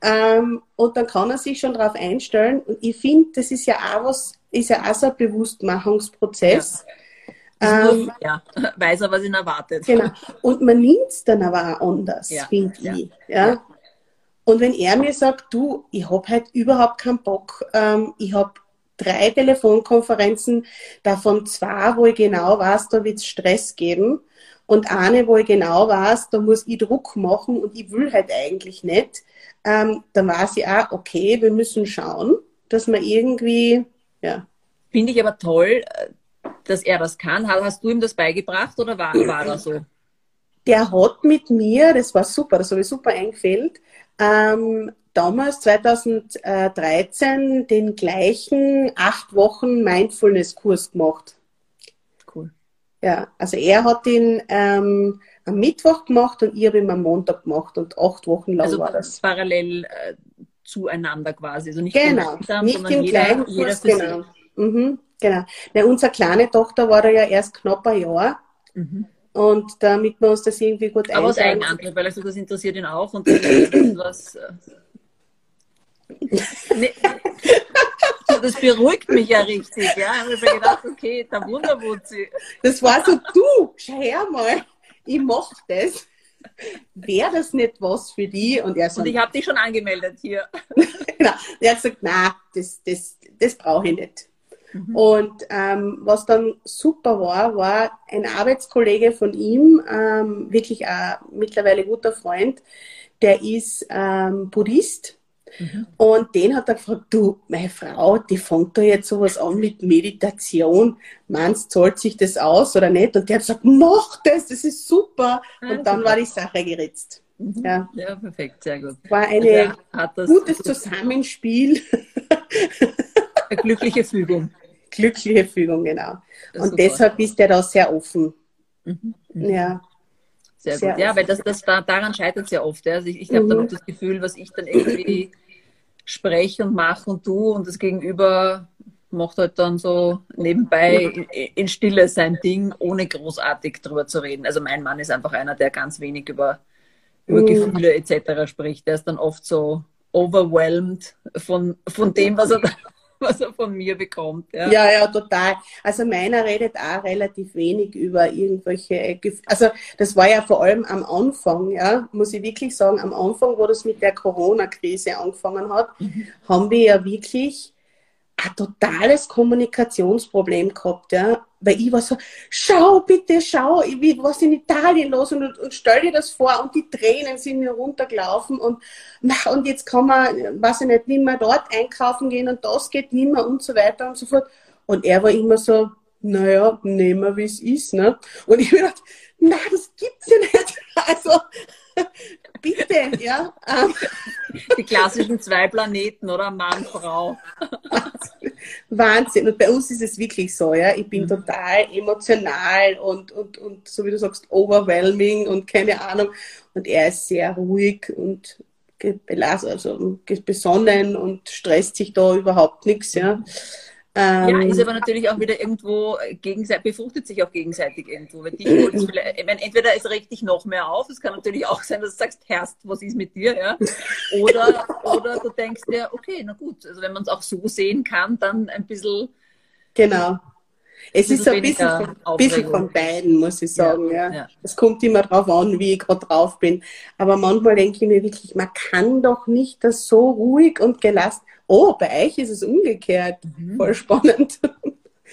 Ähm, und dann kann er sich schon darauf einstellen. Und ich finde, das ist ja auch was, ist ja auch so ein Bewusstmachungsprozess. Ja. Ähm, ja, (laughs) weiß er, was ihn erwartet. Genau. Und man nimmt es dann aber auch anders, ja. finde ja. ich. Ja. ja. Und wenn er mir sagt, du, ich habe halt überhaupt keinen Bock, ähm, ich habe drei Telefonkonferenzen, davon zwei, wo ich genau weiß, da wird es Stress geben. Und eine, wo ich genau weiß, da muss ich Druck machen und ich will halt eigentlich nicht. Ähm, dann weiß ich auch, okay, wir müssen schauen, dass man irgendwie, ja. Finde ich aber toll, dass er das kann. Hast du ihm das beigebracht oder war, war er so? Der hat mit mir, das war super, das habe ich super eingefällt, ähm, damals 2013 den gleichen acht Wochen Mindfulness-Kurs gemacht. Cool. Ja, also er hat ihn ähm, am Mittwoch gemacht und ich habe ihn am Montag gemacht und acht Wochen lang also war das. Parallel äh, zueinander quasi. Also nicht genau, gemeinsam, nicht im jeder, gleichen jeder Kurs, genau. Mhm, genau. Na, unsere kleine Tochter war da ja erst knapp ein Jahr. Mhm. Und damit wir uns das irgendwie gut Aber aus Eigenantrieb, weil also das interessiert ihn auch und was. Nee. Das beruhigt mich ja richtig. Ja? Ich habe mir gedacht, okay, der Wunderwutzi. Das war so, du, schau her mal, ich mach das. Wäre das nicht was für die? Und, er so, und ich habe dich schon angemeldet hier. (laughs) genau. Er hat gesagt, nein, das, das, das brauche ich nicht. Mhm. Und ähm, was dann super war, war ein Arbeitskollege von ihm, ähm, wirklich ein mittlerweile guter Freund, der ist ähm, Buddhist Mhm. Und den hat er gefragt, du, meine Frau, die fängt da jetzt sowas an mit Meditation. Meinst, zahlt sich das aus oder nicht? Und der hat gesagt, mach das, das ist super. Ah, und dann super. war die Sache geritzt. Mhm. Ja. ja, perfekt, sehr gut. War ein gutes Zusammenspiel. (laughs) Eine glückliche Fügung. Glückliche Fügung, genau. Und super. deshalb ist der da sehr offen. Mhm. mhm. Ja. Sehr, sehr gut. Ja, weil das, das, da, daran scheitert es ja oft. Also ich, ich habe mhm. dann auch das Gefühl, was ich dann irgendwie spreche und mache und tue und das Gegenüber macht halt dann so nebenbei in, Stille sein Ding, ohne großartig drüber zu reden. Also mein Mann ist einfach einer, der ganz wenig über, über. Gefühle etc. spricht. Der ist dann oft so overwhelmed von, von dem, was er was er von mir bekommt. Ja. ja, ja, total. Also meiner redet auch relativ wenig über irgendwelche Gefühle. Also das war ja vor allem am Anfang, ja, muss ich wirklich sagen, am Anfang, wo das mit der Corona-Krise angefangen hat, mhm. haben wir ja wirklich ein totales Kommunikationsproblem gehabt, ja. Weil ich war so, schau bitte, schau, was in Italien los und, und, stell dir das vor und die Tränen sind mir runtergelaufen und, und jetzt kann man, weiß ich nicht, nicht mehr dort einkaufen gehen und das geht nicht mehr und so weiter und so fort. Und er war immer so, naja, nehmen wir, wie es ist, ne? Und ich habe gedacht, na, das gibt's ja nicht. (laughs) Also, bitte, ja. (laughs) Die klassischen zwei Planeten, oder? Mann, Frau. (laughs) Wahnsinn. Und bei uns ist es wirklich so, ja. Ich bin mhm. total emotional und, und, und so wie du sagst, overwhelming und keine Ahnung. Und er ist sehr ruhig und also besonnen und stresst sich da überhaupt nichts, ja. Ähm, ja, ist aber natürlich auch wieder irgendwo gegenseitig, befruchtet sich auch gegenseitig irgendwo. Weil dich ich meine, entweder es regt dich noch mehr auf, es kann natürlich auch sein, dass du sagst, Herrst, was ist mit dir, ja? Oder, oder du denkst dir, okay, na gut, also wenn man es auch so sehen kann, dann ein bisschen. Genau. Es ist ein bisschen von, bisschen von, beiden, muss ich sagen. Ja, ja. Es kommt immer darauf an, wie ich gerade drauf bin. Aber manchmal denke ich mir wirklich, man kann doch nicht das so ruhig und gelassen oh, bei euch ist es umgekehrt. Mhm. Voll spannend.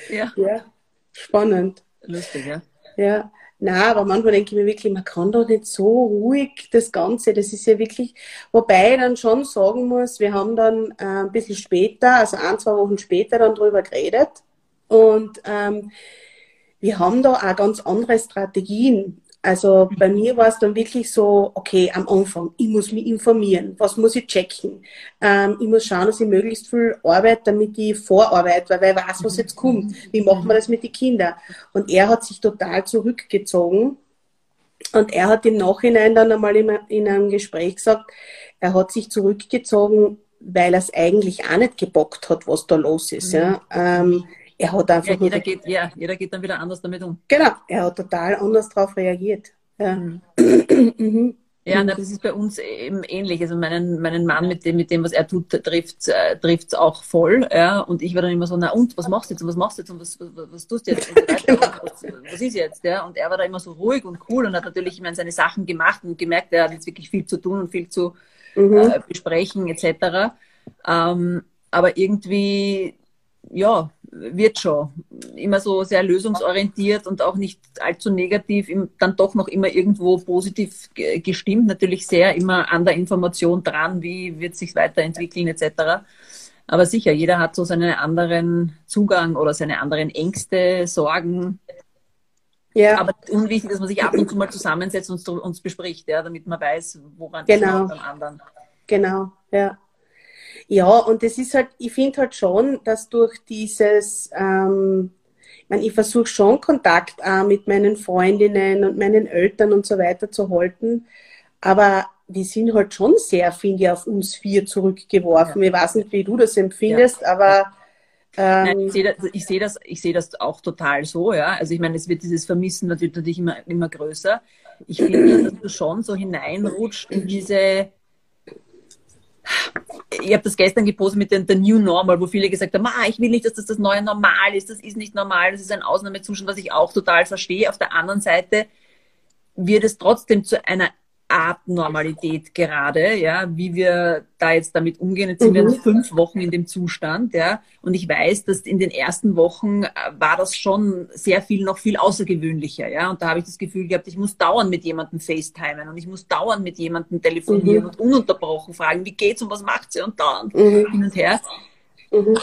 Ja. (laughs) ja. Spannend. Lustig, ja. Ja. Na, aber manchmal denke ich mir wirklich, man kann doch nicht so ruhig das Ganze, das ist ja wirklich, wobei ich dann schon sagen muss, wir haben dann äh, ein bisschen später, also ein, zwei Wochen später dann drüber geredet und ähm, wir haben da auch ganz andere Strategien. Also bei mir war es dann wirklich so, okay, am Anfang, ich muss mich informieren, was muss ich checken? Ähm, ich muss schauen, dass ich möglichst viel arbeite, damit ich vorarbeite, weil ich weiß, was jetzt kommt. Wie machen wir das mit den Kindern? Und er hat sich total zurückgezogen. Und er hat im Nachhinein dann einmal in einem Gespräch gesagt, er hat sich zurückgezogen, weil er es eigentlich auch nicht gebockt hat, was da los ist. Mhm. Ja. Ähm, er hat einfach. Ja, jeder, geht, ja, jeder geht dann wieder anders damit um. Genau, er hat total anders darauf reagiert. Ja. Mhm. (clears throat) mhm. Ja, na, das ist bei uns eben ähnlich. Also meinen, meinen Mann mit dem, mit dem, was er tut, trifft äh, trifft's auch voll. Ja. Und ich war dann immer so, na und, was machst du jetzt und was machst du jetzt und was, was, was tust du jetzt? Und so (laughs) genau. was, was, ist jetzt? Ja. Und er war da immer so ruhig und cool und hat natürlich ich meine, seine Sachen gemacht und gemerkt, er hat jetzt wirklich viel zu tun und viel zu mhm. äh, besprechen etc. Ähm, aber irgendwie, ja, wird schon. Immer so sehr lösungsorientiert und auch nicht allzu negativ, dann doch noch immer irgendwo positiv gestimmt. Natürlich sehr immer an der Information dran, wie wird sich weiterentwickeln etc. Aber sicher, jeder hat so seinen anderen Zugang oder seine anderen Ängste, Sorgen. Ja. Aber unwichtig, dass man sich ab und zu mal zusammensetzt und uns bespricht, ja, damit man weiß, woran genau. es beim anderen. Genau, ja. Ja, und es ist halt, ich finde halt schon, dass durch dieses, ähm, ich meine, ich versuche schon Kontakt auch mit meinen Freundinnen und meinen Eltern und so weiter zu halten, aber die sind halt schon sehr, finde ich, auf uns vier zurückgeworfen. Ja. Ich weiß nicht, wie du das empfindest, ja. aber ähm, Nein, ich sehe das, ich sehe das, ich sehe das auch total so, ja. Also ich meine, es wird dieses Vermissen natürlich, natürlich immer, immer größer. Ich finde, dass du schon so hineinrutscht in diese ich habe das gestern gepostet mit der, der, New Normal, wo viele gesagt haben, ah, ich will nicht, dass das das neue Normal ist, das ist nicht normal, das ist ein Ausnahmezustand, was ich auch total verstehe. Auf der anderen Seite wird es trotzdem zu einer Abnormalität gerade, ja, wie wir da jetzt damit umgehen. Jetzt sind mhm. wir fünf Wochen in dem Zustand, ja, und ich weiß, dass in den ersten Wochen äh, war das schon sehr viel, noch viel außergewöhnlicher, ja, und da habe ich das Gefühl gehabt, ich muss dauernd mit jemandem FaceTimen und ich muss dauernd mit jemandem telefonieren mhm. und ununterbrochen fragen, wie geht's und was macht sie und dauernd mhm. hin und her. Mhm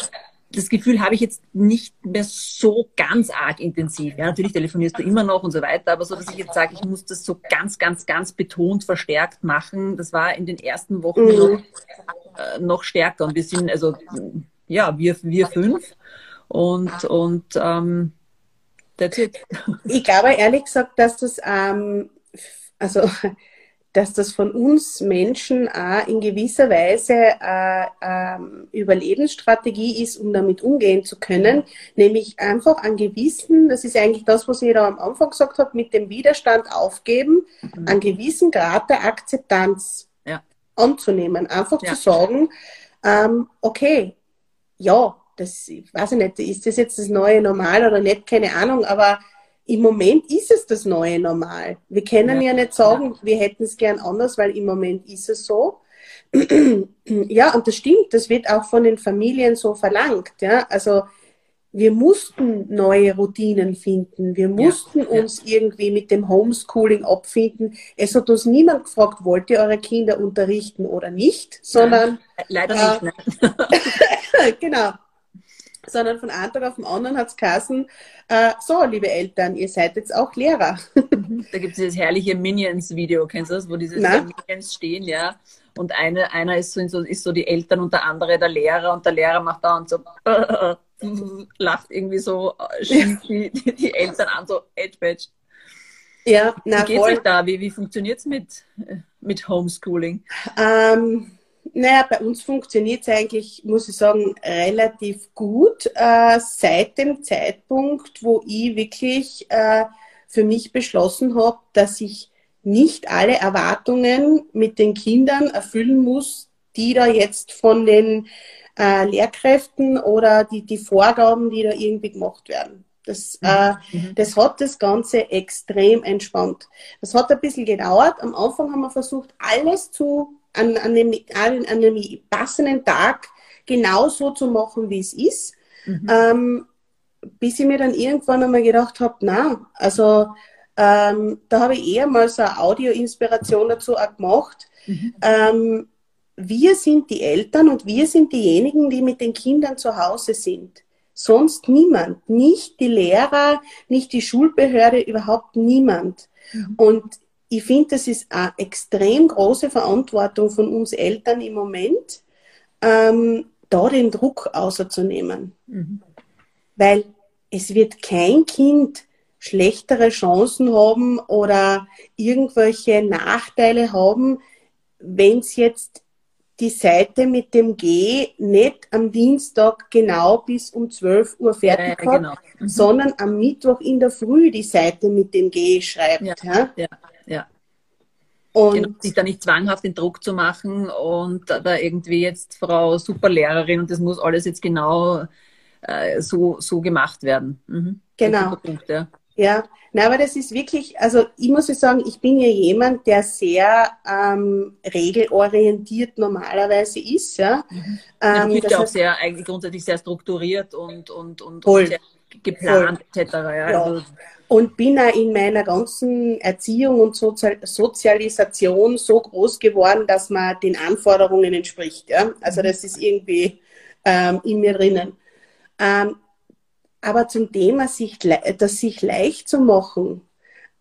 das Gefühl habe ich jetzt nicht mehr so ganz arg intensiv. Ja, natürlich telefonierst du immer noch und so weiter, aber so, dass ich jetzt sage, ich muss das so ganz, ganz, ganz betont verstärkt machen, das war in den ersten Wochen mhm. noch, äh, noch stärker. Und wir sind, also, ja, wir, wir fünf und, und ähm, that's it. Ich glaube ehrlich gesagt, dass das, ähm, also dass das von uns Menschen auch in gewisser Weise eine ähm, Überlebensstrategie ist, um damit umgehen zu können, nämlich einfach an gewissen, das ist eigentlich das, was ich da am Anfang gesagt habe, mit dem Widerstand aufgeben, mhm. an gewissen Grad der Akzeptanz ja. anzunehmen, einfach ja. zu sagen, ähm, okay, ja, das, ich weiß ich nicht, ist das jetzt das neue Normal oder nicht, keine Ahnung, aber im Moment ist es das neue Normal. Wir können ja, ja nicht sagen, ja. wir hätten es gern anders, weil im Moment ist es so. (clears throat) ja, und das stimmt, das wird auch von den Familien so verlangt. Ja, also wir mussten neue Routinen finden. Wir mussten ja, uns irgendwie mit dem Homeschooling abfinden. Es hat uns niemand gefragt, wollt ihr eure Kinder unterrichten oder nicht, sondern leider äh, nicht. (laughs) genau sondern von einem Tag auf den anderen hat es geheißen, äh, so, liebe Eltern, ihr seid jetzt auch Lehrer. Mhm. Da gibt es dieses herrliche Minions-Video, kennst du das, wo diese Minions stehen, ja. Und eine, einer ist so, ist so die Eltern und der andere der Lehrer und der Lehrer macht da und so äh, (laughs) lacht irgendwie so äh, schief die, die, Eltern an, so Edge Badge. Ja, na, wie geht's voll. euch da? Wie, wie funktioniert es mit, äh, mit Homeschooling? Ähm, naja, bei uns funktioniert es eigentlich, muss ich sagen, relativ gut. Äh, seit dem Zeitpunkt, wo ich wirklich äh, für mich beschlossen habe, dass ich nicht alle Erwartungen mit den Kindern erfüllen muss, die da jetzt von den äh, Lehrkräften oder die, die Vorgaben, die da irgendwie gemacht werden. Das, äh, mhm. das hat das Ganze extrem entspannt. Das hat ein bisschen gedauert. Am Anfang haben wir versucht, alles zu an, an, dem, an, dem passenden Tag genau so zu machen, wie es ist. Mhm. Ähm, bis ich mir dann irgendwann einmal gedacht habe, na, also ähm, da habe ich eher mal so eine Audio-Inspiration dazu auch gemacht. Mhm. Ähm, wir sind die Eltern und wir sind diejenigen, die mit den Kindern zu Hause sind. Sonst niemand. Nicht die Lehrer, nicht die Schulbehörde, überhaupt niemand. Mhm. Und ich finde, das ist eine extrem große Verantwortung von uns Eltern im Moment, ähm, da den Druck außerzunehmen. Mhm. Weil es wird kein Kind schlechtere Chancen haben oder irgendwelche Nachteile haben, wenn es jetzt die Seite mit dem G nicht am Dienstag genau bis um 12 Uhr fertig ja, hat, genau. mhm. sondern am Mittwoch in der Früh die Seite mit dem G schreibt. Ja, ja? ja. Ja. Und genau, sich da nicht zwanghaft den Druck zu machen und da irgendwie jetzt Frau Superlehrerin und das muss alles jetzt genau äh, so, so gemacht werden. Mhm. Genau. Punkt, ja. Ja, na, aber das ist wirklich, also ich muss sagen, ich bin ja jemand, der sehr ähm, regelorientiert normalerweise ist. Ja, mhm. ähm, ja das auch sehr, eigentlich grundsätzlich sehr strukturiert und, und, und, und sehr geplant voll. etc. Ja. Also, und bin auch in meiner ganzen Erziehung und Sozialisation so groß geworden, dass man den Anforderungen entspricht. Ja? Also das ist irgendwie ähm, in mir drinnen. Ähm, aber zum Thema, sich, das sich leicht zu machen,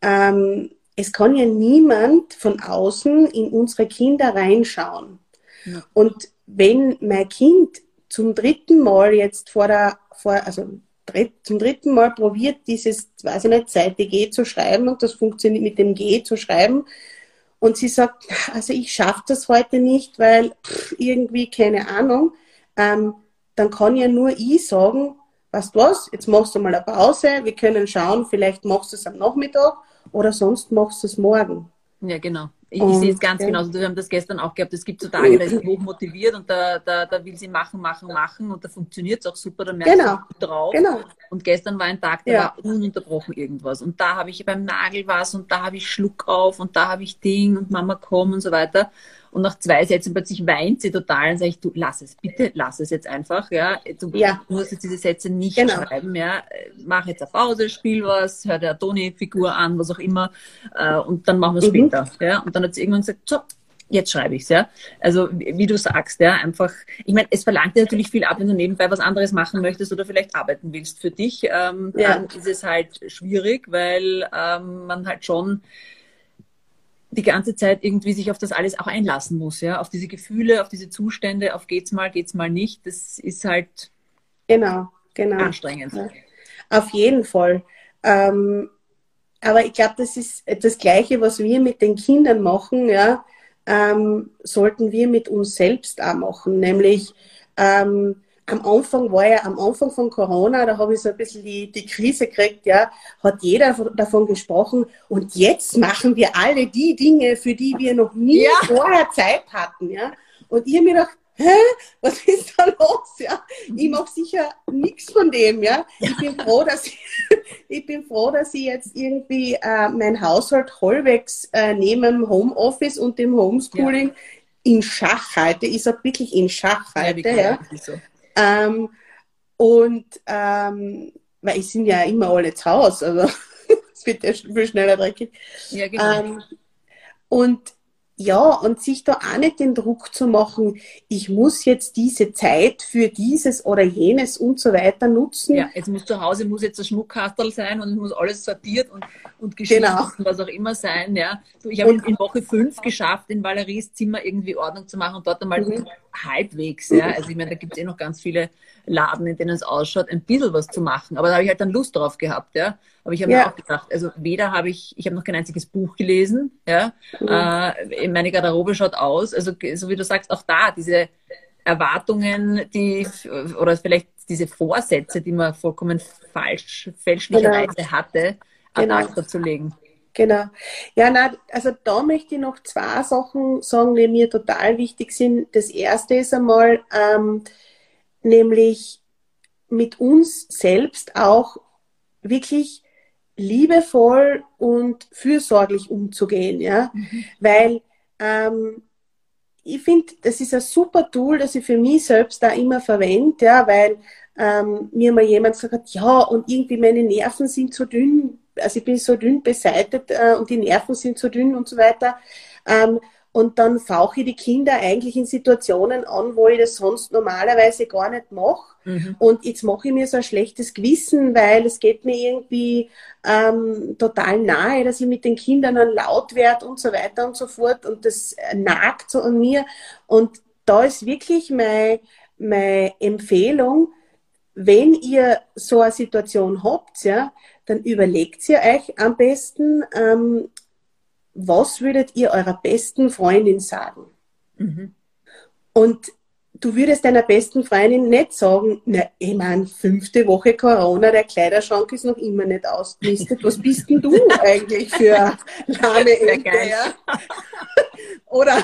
ähm, es kann ja niemand von außen in unsere Kinder reinschauen. Ja. Und wenn mein Kind zum dritten Mal jetzt vor der, vor, also zum dritten Mal probiert, dieses, weiß ich nicht, Seite G zu schreiben und das funktioniert mit dem G zu schreiben. Und sie sagt, also ich schaffe das heute nicht, weil pff, irgendwie keine Ahnung. Ähm, dann kann ja nur ich sagen, weißt du was, jetzt machst du mal eine Pause, wir können schauen, vielleicht machst du es am Nachmittag oder sonst machst du es morgen. Ja, genau. Ich, ich sehe es ganz ja. genauso. Wir haben das gestern auch gehabt. Es gibt so Tage, da ist sie hoch motiviert und da, da, da will sie machen, machen, machen und da funktioniert es auch super, da merkt genau. sie drauf. Genau. Und gestern war ein Tag, da ja. war ununterbrochen irgendwas. Und da habe ich beim Nagel was und da habe ich Schluck auf und da habe ich Ding und Mama komm und so weiter. Und nach zwei Sätzen plötzlich weint sie total und sage ich, du lass es, bitte lass es jetzt einfach. Ja, du ja. musst jetzt diese Sätze nicht genau. schreiben. Ja, mach jetzt eine Pause, spiel was, hör der Toni-Figur an, was auch immer, äh, und dann machen wir es mhm. später. Ja, und dann hat sie irgendwann gesagt, so, jetzt schreibe ich's, ja. Also wie du sagst, ja, einfach, ich meine, es verlangt dir natürlich viel ab, wenn du nebenbei was anderes machen möchtest oder vielleicht arbeiten willst für dich, ähm, ja. dann ist es halt schwierig, weil ähm, man halt schon die ganze Zeit irgendwie sich auf das alles auch einlassen muss, ja, auf diese Gefühle, auf diese Zustände, auf geht's mal, geht's mal nicht. Das ist halt genau, genau. anstrengend. Ja. Auf jeden Fall. Ähm, aber ich glaube, das ist das Gleiche, was wir mit den Kindern machen, ja, ähm, sollten wir mit uns selbst auch machen, nämlich ähm, am Anfang war ja, am Anfang von Corona, da habe ich so ein bisschen die, die Krise gekriegt, ja, hat jeder davon gesprochen und jetzt machen wir alle die Dinge, für die wir noch nie ja. vorher Zeit hatten, ja. Und ich habe mir gedacht, hä, was ist da los, ja? Ich mache sicher nichts von dem, ja. Ich bin froh, dass ich, (laughs) ich bin froh, dass ich jetzt irgendwie äh, mein Haushalt halbwegs äh, neben dem Homeoffice und dem Homeschooling ja. in Schach halte. Ich sage wirklich in Schach halte, ja. ja. Ähm, und ähm, weil es sind ja immer alle zu Hause, also (laughs) es wird ja viel schneller dreckig. Ja, genau. Ähm, und ja, und sich da auch nicht den Druck zu machen, ich muss jetzt diese Zeit für dieses oder jenes und so weiter nutzen. Ja, jetzt muss zu Hause muss jetzt ein Schmuckkastel sein und es muss alles sortiert und, und geschrieben genau. und was auch immer sein. Ja. Ich habe in, in, Woche fünf geschafft, in Valeries Zimmer irgendwie Ordnung zu machen und dort einmal mhm. Halbwegs. Ja. Also ich meine, da gibt es eh noch ganz viele Laden, in denen es ausschaut, ein bisschen was zu machen. Aber da habe ich halt dann Lust drauf gehabt, ja. Aber ich habe ja. mir auch gedacht, also weder habe ich, ich habe noch kein einziges Buch gelesen, ja. Mhm. Äh, meine Garderobe schaut aus. Also so wie du sagst, auch da diese Erwartungen, die oder vielleicht diese Vorsätze, die man vollkommen falsch, fälschlicherweise genau. hatte, ad genau. acta zu legen. Genau. Ja, na, also da möchte ich noch zwei Sachen sagen, die mir total wichtig sind. Das erste ist einmal, ähm, nämlich mit uns selbst auch wirklich liebevoll und fürsorglich umzugehen, ja, mhm. weil ähm, ich finde, das ist ein super Tool, das ich für mich selbst da immer verwende, ja, weil ähm, mir mal jemand gesagt hat, ja, und irgendwie meine Nerven sind so dünn, also ich bin so dünn beseitigt äh, und die Nerven sind so dünn und so weiter. Ähm, und dann fauche ich die Kinder eigentlich in Situationen an, wo ich das sonst normalerweise gar nicht mache. Mhm. Und jetzt mache ich mir so ein schlechtes Gewissen, weil es geht mir irgendwie ähm, total nahe, dass ich mit den Kindern dann laut werde und so weiter und so fort. Und das nagt so an mir. Und da ist wirklich meine, meine Empfehlung, wenn ihr so eine Situation habt, ja, dann überlegt ihr euch am besten, ähm, was würdet ihr eurer besten Freundin sagen? Mhm. Und du würdest deiner besten Freundin nicht sagen, na, ich meine, fünfte Woche Corona, der Kleiderschrank ist noch immer nicht ausgelistet. Was bist denn du (laughs) eigentlich für lahme Ente? Ja? Oder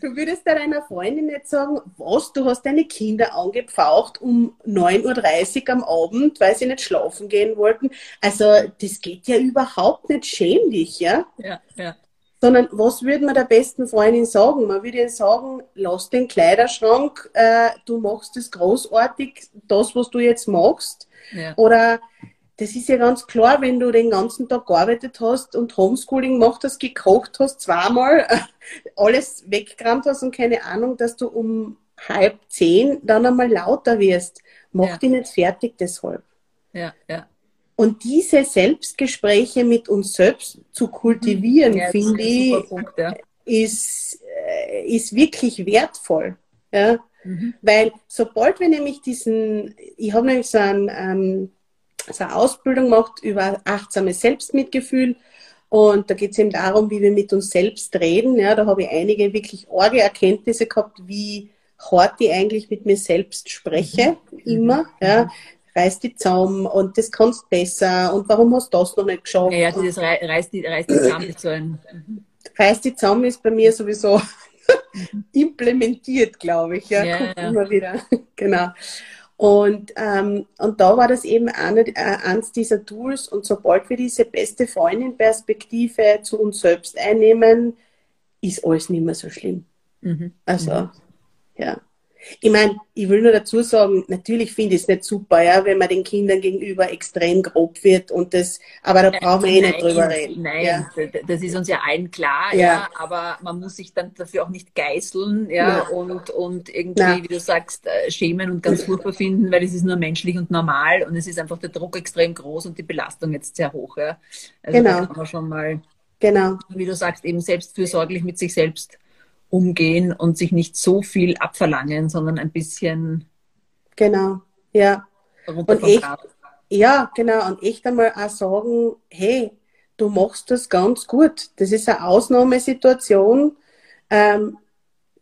du würdest deiner Freundin nicht sagen, was, du hast deine Kinder angepfaucht um 9.30 Uhr am Abend, weil sie nicht schlafen gehen wollten. Also das geht ja überhaupt nicht schämlich, ja? Ja, ja. Sondern was würde man der besten Freundin sagen? Man würde ihr sagen, lass den Kleiderschrank, äh, du machst das großartig, das, was du jetzt machst. Ja. Oder das ist ja ganz klar, wenn du den ganzen Tag gearbeitet hast und Homeschooling gemacht hast, gekocht hast, zweimal, (laughs) alles weggerammt hast und keine Ahnung, dass du um halb zehn dann einmal lauter wirst. Mach ja. dich nicht fertig deshalb. Ja, ja. Und diese Selbstgespräche mit uns selbst zu kultivieren, ja, finde ich, Punkt, ja. ist, äh, ist wirklich wertvoll. Ja? Mhm. Weil sobald wir nämlich diesen, ich habe nämlich so ein, ähm, eine Ausbildung gemacht über achtsames Selbstmitgefühl. Und da geht es eben darum, wie wir mit uns selbst reden. Ja, da habe ich einige wirklich arge Erkenntnisse gehabt, wie hart ich eigentlich mit mir selbst spreche, mhm. immer. Ja, reiß die zusammen und das kannst besser und warum hast du das noch nicht geschafft? Ja, ja dieses reiß die, reiß die zusammen so ein. reißt die zusammen ist bei mir sowieso (laughs) implementiert, glaube ich. Ja, Ja, ja. immer wieder. (laughs) genau. Und, ähm, und da war das eben eine, äh, eins dieser Tools. Und sobald wir diese beste Freundin-Perspektive zu uns selbst einnehmen, ist alles nicht mehr so schlimm. Mhm. Also, ja. Ich meine, ich will nur dazu sagen, natürlich finde ich es nicht super, ja, wenn man den Kindern gegenüber extrem grob wird und das, aber da brauchen wir eh nicht drüber reden. Nein, Ja. das ist uns ja allen klar, Ja. ja. aber man muss sich dann dafür auch nicht geißeln, ja, Ja. und, und irgendwie, Ja. wie du sagst, äh, schämen und ganz furchtbar finden, weil es ist nur menschlich und normal und es ist einfach der Druck extrem groß und die Belastung jetzt sehr hoch, ja. Also Genau. da kann man schon mal, Genau, wie du sagst, eben selbstfürsorglich mit sich selbst umgehen und sich nicht so viel abverlangen, sondern ein bisschen genau, ja. Und echt-. Ja, genau. Und echt einmal auch sagen, hey, du machst das ganz gut. Das ist eine Ausnahmesituation. Ähm,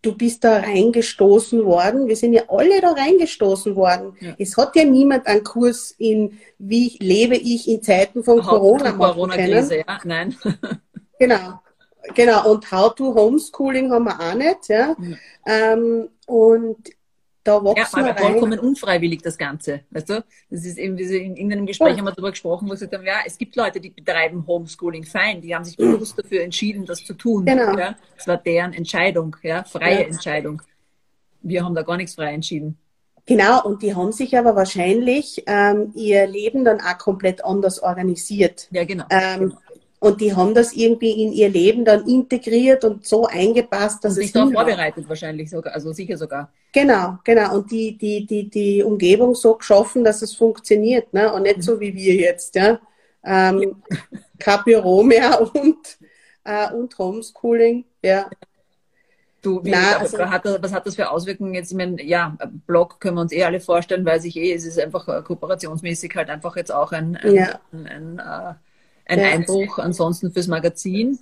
du bist da reingestoßen worden. Wir sind ja alle da reingestoßen worden. Ja. Es hat ja niemand einen Kurs in, wie lebe ich in Zeiten von Corona machen Corona-Krise, ja, nein. (laughs) Genau. Genau. Und How to Homeschooling haben wir auch nicht. Ja. Ähm, und da Ja, wachsen wir aber vollkommen unfreiwillig das Ganze. Weißt du? Das ist eben, wie sie in irgendeinem Gespräch Ja. haben wir darüber gesprochen, wo sie gesagt haben, ja, es gibt Leute, die betreiben Homeschooling fein, die haben sich bewusst dafür entschieden, das zu tun. Genau. Ja? Das war deren Entscheidung, ja, freie Ja. Entscheidung. Wir haben da gar nichts frei entschieden. Genau, und die haben sich aber wahrscheinlich ähm, ihr Leben dann auch komplett anders organisiert. Ja, genau. Ähm, und die haben das irgendwie in ihr Leben dann integriert und so eingepasst, dass und es sich darauf hinhaut. vorbereitet wahrscheinlich sogar, also sicher sogar. Genau, genau. Und die, die, die, die Umgebung so geschaffen, dass es funktioniert. Ne? Und nicht so wie wir jetzt. Ja? Ähm, (laughs) Büro mehr (laughs) und, äh, und Homeschooling. Ja. Du, wie, Na, also- hat das, was hat das für Auswirkungen jetzt? Ich meine, ja, Blog können wir uns eh alle vorstellen, weiß ich eh, es ist einfach äh, kooperationsmäßig halt einfach jetzt auch ein, ein, Ja. ein, ein, äh, ein Ja. Einbruch. Ansonsten fürs Magazin.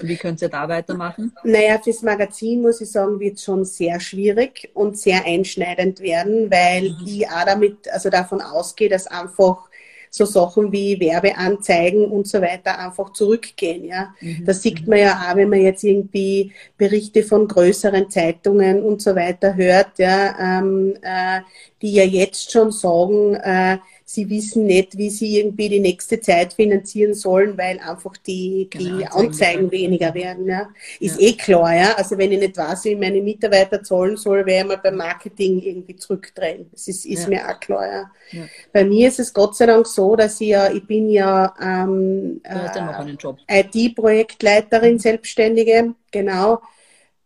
Wie könnt ihr da weitermachen? Naja, fürs Magazin muss ich sagen, wird schon sehr schwierig und sehr einschneidend werden, weil ich auch damit, also davon ausgehe, dass einfach so Sachen wie Werbeanzeigen und so weiter einfach zurückgehen. Ja, das sieht man ja auch, wenn man jetzt irgendwie Berichte von größeren Zeitungen und so weiter hört, ja, ähm, äh, die ja jetzt schon sagen, äh, sie wissen nicht, wie sie irgendwie die nächste Zeit finanzieren sollen, weil einfach die, die Genau, Anzeigen, weniger werden. Ja. Ist eh klar, ja. Also wenn ich nicht weiß, wie ich meine Mitarbeiter zahlen soll, werde ich mal beim Marketing irgendwie zurückdrehen. Das ist, ist Ja. mir auch klar, ja. Ja. Bei mir ist es Gott sei Dank so, dass ich ja, ich bin ja ähm, ja äh. IT-Projektleiterin, Selbstständige, genau.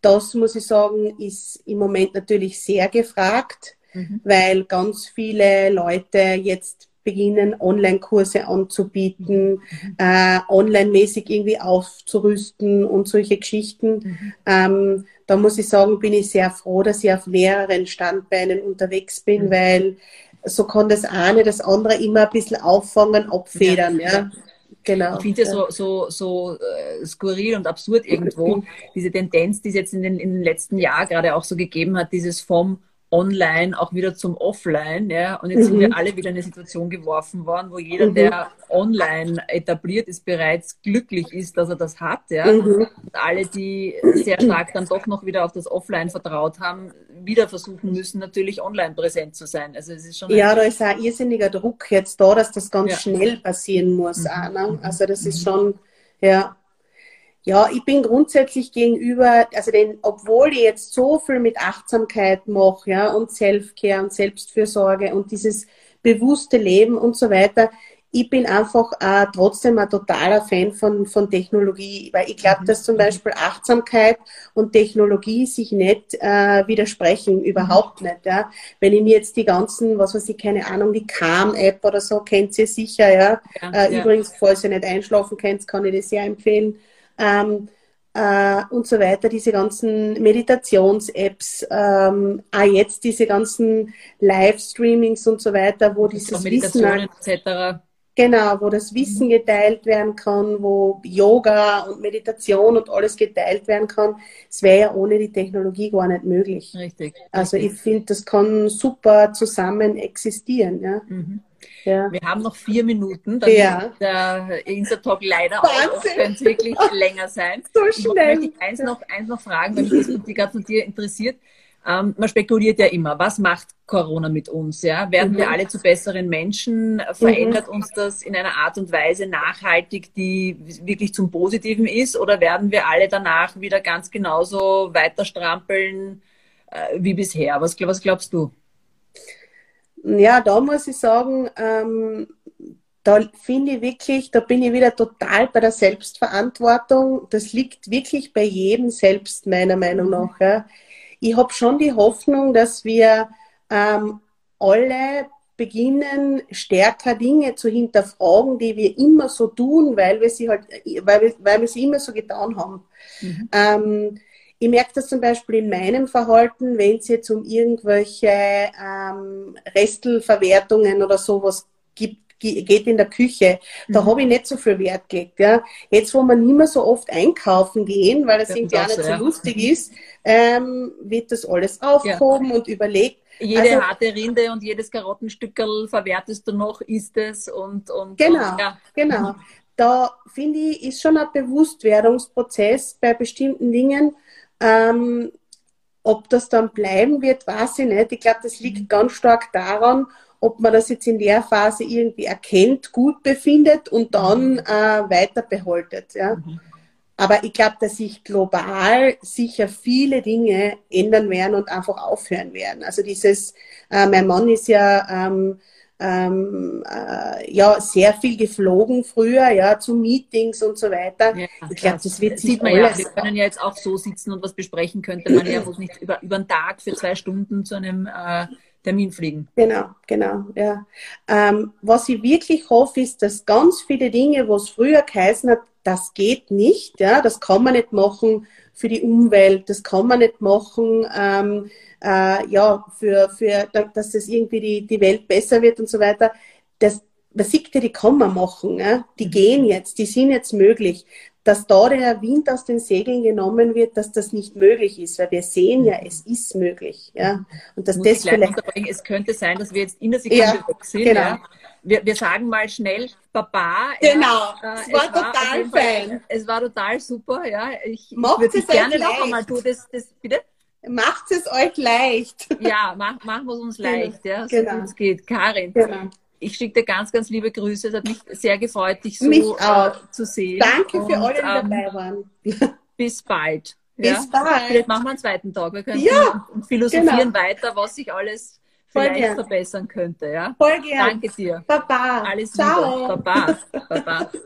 Das muss ich sagen, ist im Moment natürlich sehr gefragt, Mhm. weil ganz viele Leute jetzt beginnen, Online-Kurse anzubieten, äh, online-mäßig irgendwie aufzurüsten und solche Geschichten. Ähm, da muss ich sagen, bin ich sehr froh, dass ich auf mehreren Standbeinen unterwegs bin, Mhm. weil so kann das eine das andere immer ein bisschen auffangen, abfedern. Ja, Ja, ja. genau. Ich finde es so, so, so äh, skurril und absurd irgendwo, (clears throat) diese Tendenz, die es jetzt in den, in den letzten Jahren gerade auch so gegeben hat, dieses vom Online auch wieder zum Offline, ja. Und jetzt sind Mhm. wir alle wieder in eine Situation geworfen worden, wo jeder, Mhm. der online etabliert ist, bereits glücklich ist, dass er das hat, ja. Mhm. Und alle, die sehr stark dann doch noch wieder auf das Offline vertraut haben, wieder versuchen müssen, natürlich online präsent zu sein. Also es ist schon Ja, da ist auch irrsinniger Druck jetzt da, dass das ganz Ja. schnell passieren muss. Mhm. Auch, ne? Also das ist schon, ja. Ja, ich bin grundsätzlich gegenüber, also den, obwohl ich jetzt so viel mit Achtsamkeit mache, ja, und Self-Care und Selbstfürsorge und dieses bewusste Leben und so weiter, ich bin einfach äh, trotzdem ein totaler Fan von, von Technologie, weil ich glaube, dass zum Beispiel Achtsamkeit und Technologie sich nicht äh, widersprechen, überhaupt nicht. Ja. Wenn ich mir jetzt die ganzen, was weiß ich, keine Ahnung, die Calm-App oder so, kennt ihr sicher, ja. Ja, Äh, ja. Übrigens, falls ihr nicht einschlafen könnt, kann ich das sehr empfehlen. Ähm, äh, und so weiter, diese ganzen Meditations-Apps, ähm, auch jetzt diese ganzen Livestreamings und so weiter, wo auch dieses Wissen etc. Genau, wo das Wissen geteilt werden kann, wo Yoga und Meditation und alles geteilt werden kann. Es wäre ja ohne die Technologie gar nicht möglich. Richtig. Also ich richtig. finde, das kann super zusammen existieren. Ja. Mhm. Ja. Wir haben noch vier Minuten, dann ja. der Insta-Talk leider auch, könnte wirklich (laughs) länger sein. So schnell. Ich möchte eins noch, eins noch fragen, weil mich das gerade von dir interessiert. Ähm, man spekuliert ja immer, was macht Corona mit uns? Ja? Werden mhm. wir alle zu besseren Menschen? Verändert mhm. uns das in einer Art und Weise nachhaltig, die wirklich zum Positiven ist? Oder werden wir alle danach wieder ganz genauso weiter strampeln äh, wie bisher? Was, was glaubst du? Ja, da muss ich sagen, ähm, da finde ich wirklich, da bin ich wieder total bei der Selbstverantwortung. Das liegt wirklich bei jedem selbst, meiner Meinung mhm. nach. Ja ich habe schon die Hoffnung, dass wir ähm, alle beginnen, stärker Dinge zu hinterfragen, die wir immer so tun, weil wir sie halt, weil wir, weil wir sie immer so getan haben. Mhm. Ähm, ich merke das zum Beispiel in meinem Verhalten, wenn es jetzt um irgendwelche ähm, Restelverwertungen oder sowas gibt, geht in der Küche. Da mhm. habe ich nicht so viel Wert gelegt. Ja. Jetzt, wo wir nicht mehr so oft einkaufen gehen, weil das, das irgendwie auch nicht so ja. lustig ist, ähm, wird das alles aufgehoben ja. und überlegt. Jede also, harte Rinde und jedes Karottenstückel verwertest du noch, isst es und, und genau, und, ja. genau. Da finde ich, ist schon ein Bewusstwerdungsprozess bei bestimmten Dingen. Ähm, ob das dann bleiben wird, weiß ich nicht. Ich glaube, das liegt mhm. ganz stark daran, ob man das jetzt in der Phase irgendwie erkennt, gut befindet und dann mhm. äh, weiter behaltet. Ja. Mhm. Aber ich glaube, dass sich global sicher viele Dinge ändern werden und einfach aufhören werden. Also dieses, äh, mein Mann ist ja ähm, ähm, äh, ja sehr viel geflogen früher, ja, zu Meetings und so weiter. Ja, ich glaube, das wird sich sieht man ja. Wir können ja jetzt auch so sitzen und was besprechen könnte man ja, muss nicht über, über einen Tag für zwei Stunden zu einem äh, Termin fliegen. Genau, genau, ja. Ähm, was ich wirklich hoffe, ist, dass ganz viele Dinge, was früher geheißen hat, das geht nicht, ja, das kann man nicht machen für die Umwelt, das kann man nicht machen, ähm, äh, ja, für, für, dass es irgendwie die, die Welt besser wird und so weiter. Das, man sieht ja, die kann man machen, ja? die gehen jetzt, die sind jetzt möglich dass da der Wind aus den Segeln genommen wird, dass das nicht möglich ist, weil wir sehen ja, es ist möglich. Ja? Und dass das vielleicht es könnte sein, dass wir jetzt in der Sekunde ja, weg sind. Genau. Ja? Wir, wir sagen mal schnell Baba. Genau, ja, äh, es war es total fein. Es war total super, ja. Ich, würde es gerne noch einmal tun. Das, das, bitte? Macht es euch leicht. Ja, mach, machen wir es uns genau. leicht, ja, so genau. gut es geht. Karin, genau ich schicke dir ganz, ganz liebe Grüße. Es hat mich sehr gefreut, dich so äh, zu sehen. Danke und, für alle, die ähm, dabei waren. (laughs) Bis bald. Bis ja? bald. Vielleicht machen wir einen zweiten Tag. Wir können ja, philosophieren genau. weiter, was sich alles vielleicht verbessern könnte. Ja? Voll gerne. Danke dir. Baba. Alles Ciao. Liebe. Baba. Baba. (laughs)